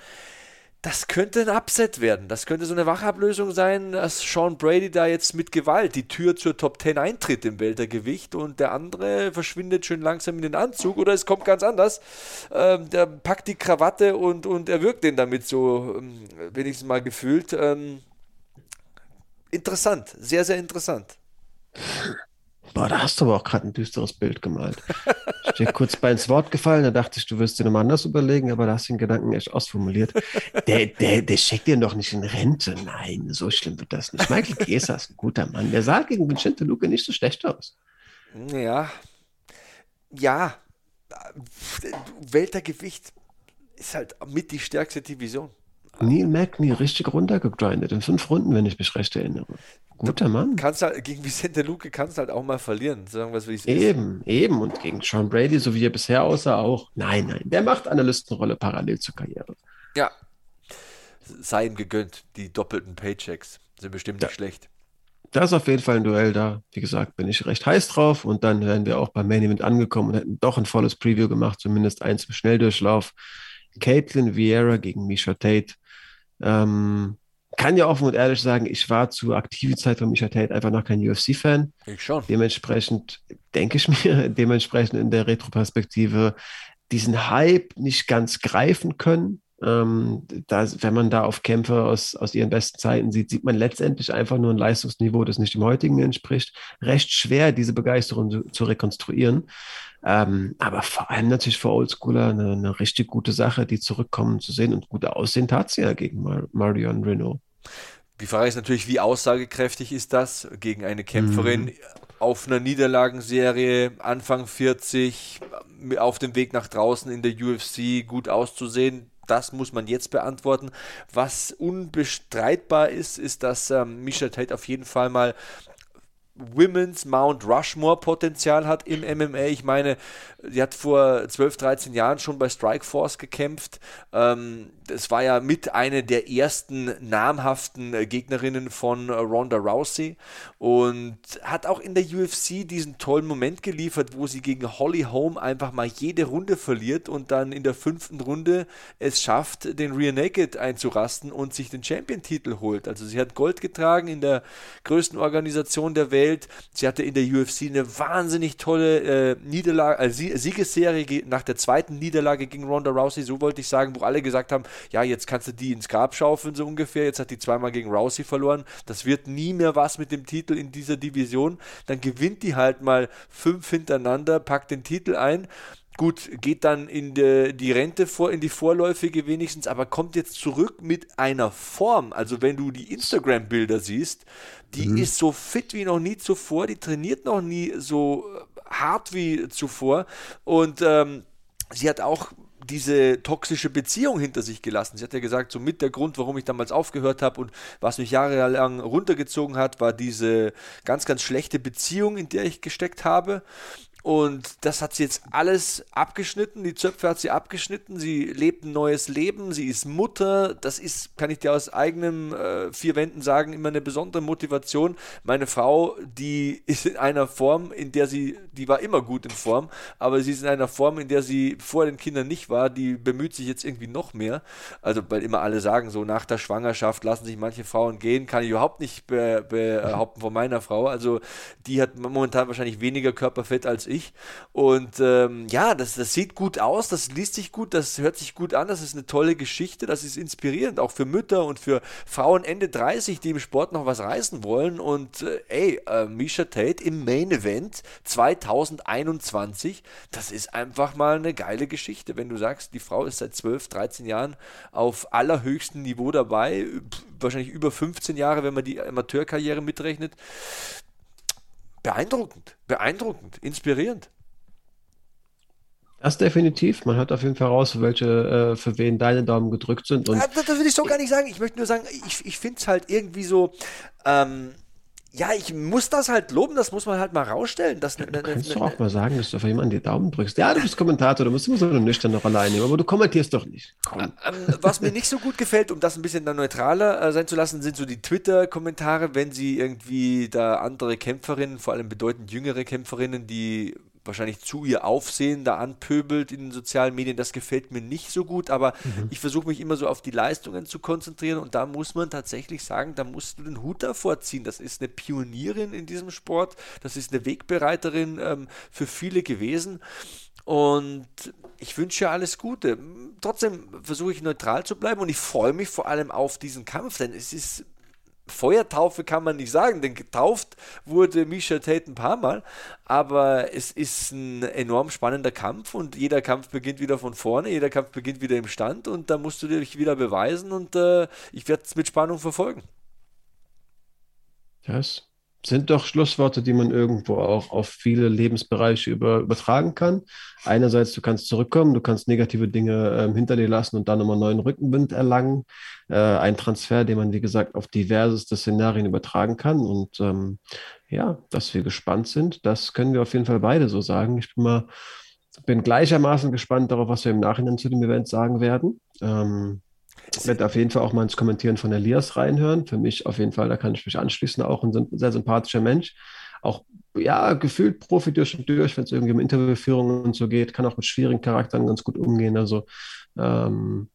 das könnte ein Upset werden. Das könnte so eine Wachablösung sein, dass Sean Brady da jetzt mit Gewalt die Tür zur Top 10 eintritt im Weltergewicht und der andere verschwindet schön langsam in den Anzug oder es kommt ganz anders. Ähm, der packt die Krawatte und, und erwürgt den damit so, ähm, wenigstens mal gefühlt. Ähm, interessant, sehr, sehr interessant. Boah, da hast du aber auch gerade ein düsteres Bild gemalt. Ich dir kurz bei ins Wort gefallen, da dachte ich, du wirst dir nochmal anders überlegen, aber da hast du den Gedanken echt ausformuliert. Der, der, der schickt dir doch nicht in Rente. Nein, so schlimm wird das nicht. Michael Chiesa ist ein guter Mann. Der sah gegen Vincente Luque nicht so schlecht aus. Ja. Ja. Weltergewicht ist halt mit die stärkste Division. Neil Magny richtig runtergegrindet in fünf Runden, wenn ich mich recht erinnere. Guter Mann. Kannst halt, gegen Vicente Luque kannst du halt auch mal verlieren, sagen wir es wie es Eben, ist. eben. Und gegen Sean Brady, so wie er bisher aussah, auch. Nein, nein. Der macht Analystenrolle parallel zur Karriere. Ja. Sei ihm gegönnt. Die doppelten Paychecks sind bestimmt nicht ja. schlecht. Das ist auf jeden Fall ein Duell da. Wie gesagt, bin ich recht heiß drauf. Und dann wären wir auch beim Main Event angekommen und hätten doch ein volles Preview gemacht, zumindest eins im Schnelldurchlauf. Caitlin Vieira gegen Misha Tate. Ähm, kann ja offen und ehrlich sagen, ich war zur aktiven Zeit von Misha Tate einfach noch kein UFC-Fan. Ich schon. Dementsprechend denke ich mir, dementsprechend in der Retroperspektive diesen Hype nicht ganz greifen können. Ähm, da, wenn man da auf Kämpfe aus, aus ihren besten Zeiten sieht, sieht man letztendlich einfach nur ein Leistungsniveau, das nicht dem heutigen entspricht. Recht schwer, diese Begeisterung zu, zu rekonstruieren. Ähm, aber vor allem natürlich für Oldschooler eine, eine richtig gute Sache, die zurückkommen zu sehen und gute Aussehen tat sie ja gegen Mar Marion Renault. Die Frage ist natürlich, wie aussagekräftig ist das gegen eine Kämpferin mhm. auf einer Niederlagenserie, Anfang 40, auf dem Weg nach draußen in der UFC gut auszusehen? Das muss man jetzt beantworten. Was unbestreitbar ist, ist, dass ähm, Misha Tate auf jeden Fall mal Women's Mount Rushmore Potenzial hat im MMA. Ich meine, sie hat vor 12, 13 Jahren schon bei Strikeforce gekämpft. Ähm, es war ja mit eine der ersten namhaften äh, Gegnerinnen von äh, Ronda Rousey und hat auch in der UFC diesen tollen Moment geliefert, wo sie gegen Holly Holm einfach mal jede Runde verliert und dann in der fünften Runde es schafft, den Rear Naked einzurasten und sich den Champion-Titel holt. Also sie hat Gold getragen in der größten Organisation der Welt. Sie hatte in der UFC eine wahnsinnig tolle äh, Niederlage, äh, Siegesserie nach der zweiten Niederlage gegen Ronda Rousey, so wollte ich sagen, wo alle gesagt haben, ja, jetzt kannst du die ins Grab schaufeln, so ungefähr. Jetzt hat die zweimal gegen Rousey verloren. Das wird nie mehr was mit dem Titel in dieser Division. Dann gewinnt die halt mal fünf hintereinander, packt den Titel ein. Gut, geht dann in de, die Rente vor, in die vorläufige wenigstens, aber kommt jetzt zurück mit einer Form. Also wenn du die Instagram-Bilder siehst, die mhm. ist so fit wie noch nie zuvor, die trainiert noch nie so hart wie zuvor und ähm, sie hat auch diese toxische Beziehung hinter sich gelassen. Sie hat ja gesagt, so mit der Grund, warum ich damals aufgehört habe und was mich jahrelang runtergezogen hat, war diese ganz, ganz schlechte Beziehung, in der ich gesteckt habe. Und das hat sie jetzt alles abgeschnitten. Die Zöpfe hat sie abgeschnitten. Sie lebt ein neues Leben. Sie ist Mutter. Das ist, kann ich dir aus eigenem äh, vier Wänden sagen, immer eine besondere Motivation. Meine Frau, die ist in einer Form, in der sie, die war immer gut in Form, aber sie ist in einer Form, in der sie vor den Kindern nicht war. Die bemüht sich jetzt irgendwie noch mehr. Also, weil immer alle sagen, so nach der Schwangerschaft lassen sich manche Frauen gehen, kann ich überhaupt nicht be behaupten von meiner Frau. Also, die hat momentan wahrscheinlich weniger Körperfett als ich. Und ähm, ja, das, das sieht gut aus, das liest sich gut, das hört sich gut an, das ist eine tolle Geschichte, das ist inspirierend, auch für Mütter und für Frauen Ende 30, die im Sport noch was reißen wollen. Und äh, ey, äh, Misha Tate im Main Event 2021, das ist einfach mal eine geile Geschichte, wenn du sagst, die Frau ist seit 12, 13 Jahren auf allerhöchstem Niveau dabei, wahrscheinlich über 15 Jahre, wenn man die Amateurkarriere mitrechnet beeindruckend, beeindruckend, inspirierend. Das definitiv. Man hört auf jeden Fall raus, für welche, äh, für wen deine Daumen gedrückt sind. Und ja, das, das will ich so gar nicht sagen. Ich möchte nur sagen, ich, ich finde es halt irgendwie so, ähm, ja, ich muss das halt loben, das muss man halt mal rausstellen. Dass ne, ne, kannst ne, du auch mal sagen, dass du auf jemanden die Daumen drückst. Ja, du bist Kommentator, du musst immer so eine nüchterne Rolle einnehmen, aber du kommentierst doch nicht. Ähm, was mir nicht so gut gefällt, um das ein bisschen dann neutraler äh, sein zu lassen, sind so die Twitter-Kommentare, wenn sie irgendwie da andere Kämpferinnen, vor allem bedeutend jüngere Kämpferinnen, die wahrscheinlich zu ihr Aufsehen da anpöbelt in den sozialen Medien. Das gefällt mir nicht so gut, aber mhm. ich versuche mich immer so auf die Leistungen zu konzentrieren und da muss man tatsächlich sagen, da musst du den Hut davor ziehen. Das ist eine Pionierin in diesem Sport, das ist eine Wegbereiterin ähm, für viele gewesen. Und ich wünsche ihr alles Gute. Trotzdem versuche ich neutral zu bleiben und ich freue mich vor allem auf diesen Kampf, denn es ist Feuertaufe kann man nicht sagen, denn getauft wurde Misha Tate ein paar Mal, aber es ist ein enorm spannender Kampf und jeder Kampf beginnt wieder von vorne, jeder Kampf beginnt wieder im Stand und da musst du dich wieder beweisen und äh, ich werde es mit Spannung verfolgen. Das sind doch Schlussworte, die man irgendwo auch auf viele Lebensbereiche über, übertragen kann. Einerseits, du kannst zurückkommen, du kannst negative Dinge ähm, hinter dir lassen und dann nochmal neuen Rückenwind erlangen. Äh, ein Transfer, den man, wie gesagt, auf diverseste Szenarien übertragen kann. Und ähm, ja, dass wir gespannt sind, das können wir auf jeden Fall beide so sagen. Ich bin mal, bin gleichermaßen gespannt darauf, was wir im Nachhinein zu dem Event sagen werden. Ähm, ich werde auf jeden Fall auch mal ins Kommentieren von Elias reinhören. Für mich auf jeden Fall, da kann ich mich anschließen, auch ein sehr sympathischer Mensch. Auch, ja, gefühlt Profi durch und durch, wenn es irgendwie um Interviewführungen und so geht, kann auch mit schwierigen Charakteren ganz gut umgehen. Also, ähm,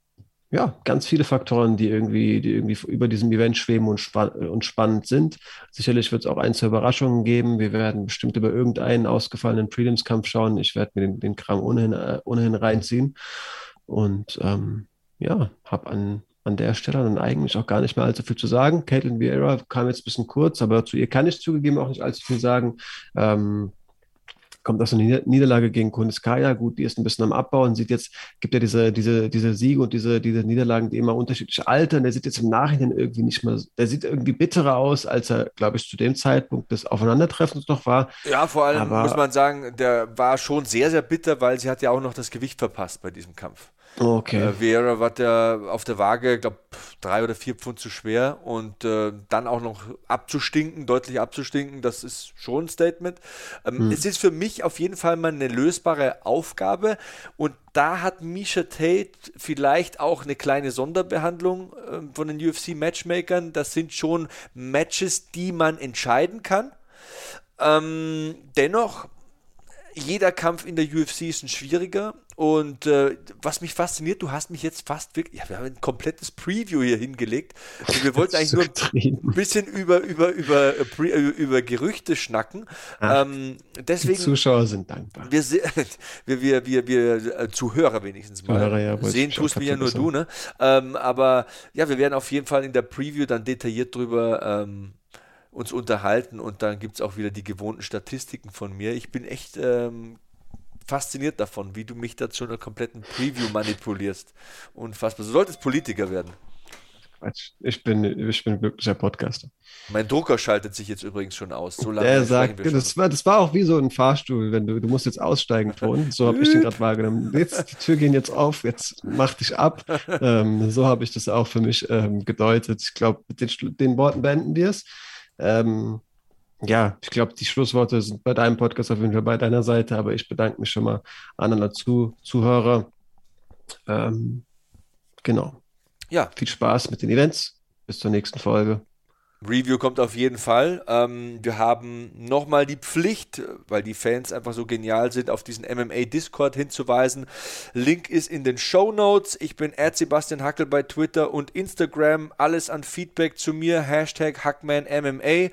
ja, ganz viele Faktoren, die irgendwie, die irgendwie über diesem Event schweben und, spann und spannend sind. Sicherlich wird es auch ein, zwei Überraschungen geben. Wir werden bestimmt über irgendeinen ausgefallenen Prelims-Kampf schauen. Ich werde mir den, den Kram ohnehin, äh, ohnehin reinziehen. Und ähm, ja, habe an, an der Stelle dann eigentlich auch gar nicht mehr allzu viel zu sagen. Caitlin Vieira kam jetzt ein bisschen kurz, aber zu ihr kann ich zugegeben auch nicht allzu viel sagen. Ähm, kommt aus einer Niederlage gegen Kuniskaya, gut, die ist ein bisschen am Abbau und sieht jetzt, gibt ja diese, diese, diese Siege und diese, diese Niederlagen, die immer unterschiedlich altern. Der sieht jetzt im Nachhinein irgendwie nicht mehr, der sieht irgendwie bitterer aus, als er, glaube ich, zu dem Zeitpunkt des Aufeinandertreffens noch war. Ja, vor allem Aber, muss man sagen, der war schon sehr, sehr bitter, weil sie hat ja auch noch das Gewicht verpasst bei diesem Kampf. Okay. Äh, Vieira war der auf der Waage, glaube drei oder vier Pfund zu schwer und äh, dann auch noch abzustinken, deutlich abzustinken, das ist schon ein Statement. Ähm, hm. Es ist für mich auf jeden Fall mal eine lösbare Aufgabe und da hat Misha Tate vielleicht auch eine kleine Sonderbehandlung äh, von den UFC-Matchmakern. Das sind schon Matches, die man entscheiden kann. Ähm, dennoch jeder Kampf in der UFC ist ein schwieriger. Und äh, was mich fasziniert, du hast mich jetzt fast wirklich, ja, wir haben ein komplettes Preview hier hingelegt. Und wir wollten eigentlich nur ein bisschen über, über, über, äh, äh, über Gerüchte schnacken. Ach, ähm, deswegen, die Zuschauer sind dankbar. Wir, wir, wir, wir, wir äh, Zuhörer wenigstens mal. Zuhörer, ja, Sehen tust mir ja nur du, ne? Ähm, aber ja, wir werden auf jeden Fall in der Preview dann detailliert drüber ähm, uns unterhalten und dann gibt es auch wieder die gewohnten Statistiken von mir. Ich bin echt ähm, fasziniert davon, wie du mich da zu einer kompletten Preview manipulierst. Unfassbar. Du solltest Politiker werden. Quatsch. Ich bin, ich bin ein glücklicher Podcaster. Mein Drucker schaltet sich jetzt übrigens schon aus. So lange Der sagt, das war, das war auch wie so ein Fahrstuhl, wenn du, du musst jetzt aussteigen, Ton. So habe ich den gerade wahrgenommen. Jetzt, die Tür gehen jetzt auf, jetzt mach dich ab. Ähm, so habe ich das auch für mich ähm, gedeutet. Ich glaube, mit den, den Worten beenden wir es. Ähm, ja, ich glaube, die Schlussworte sind bei deinem Podcast auf jeden Fall bei deiner Seite, aber ich bedanke mich schon mal an alle Zu Zuhörer. Ähm, genau. Ja. Viel Spaß mit den Events. Bis zur nächsten Folge. Review kommt auf jeden Fall. Ähm, wir haben nochmal die Pflicht, weil die Fans einfach so genial sind, auf diesen MMA Discord hinzuweisen. Link ist in den Show Notes. Ich bin Sebastian Hackel bei Twitter und Instagram. Alles an Feedback zu mir. Hashtag HackmanMMA.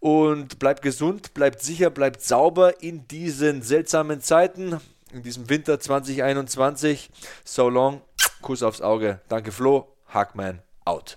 Und bleibt gesund, bleibt sicher, bleibt sauber in diesen seltsamen Zeiten. In diesem Winter 2021. So long. Kuss aufs Auge. Danke Flo. Hackman out.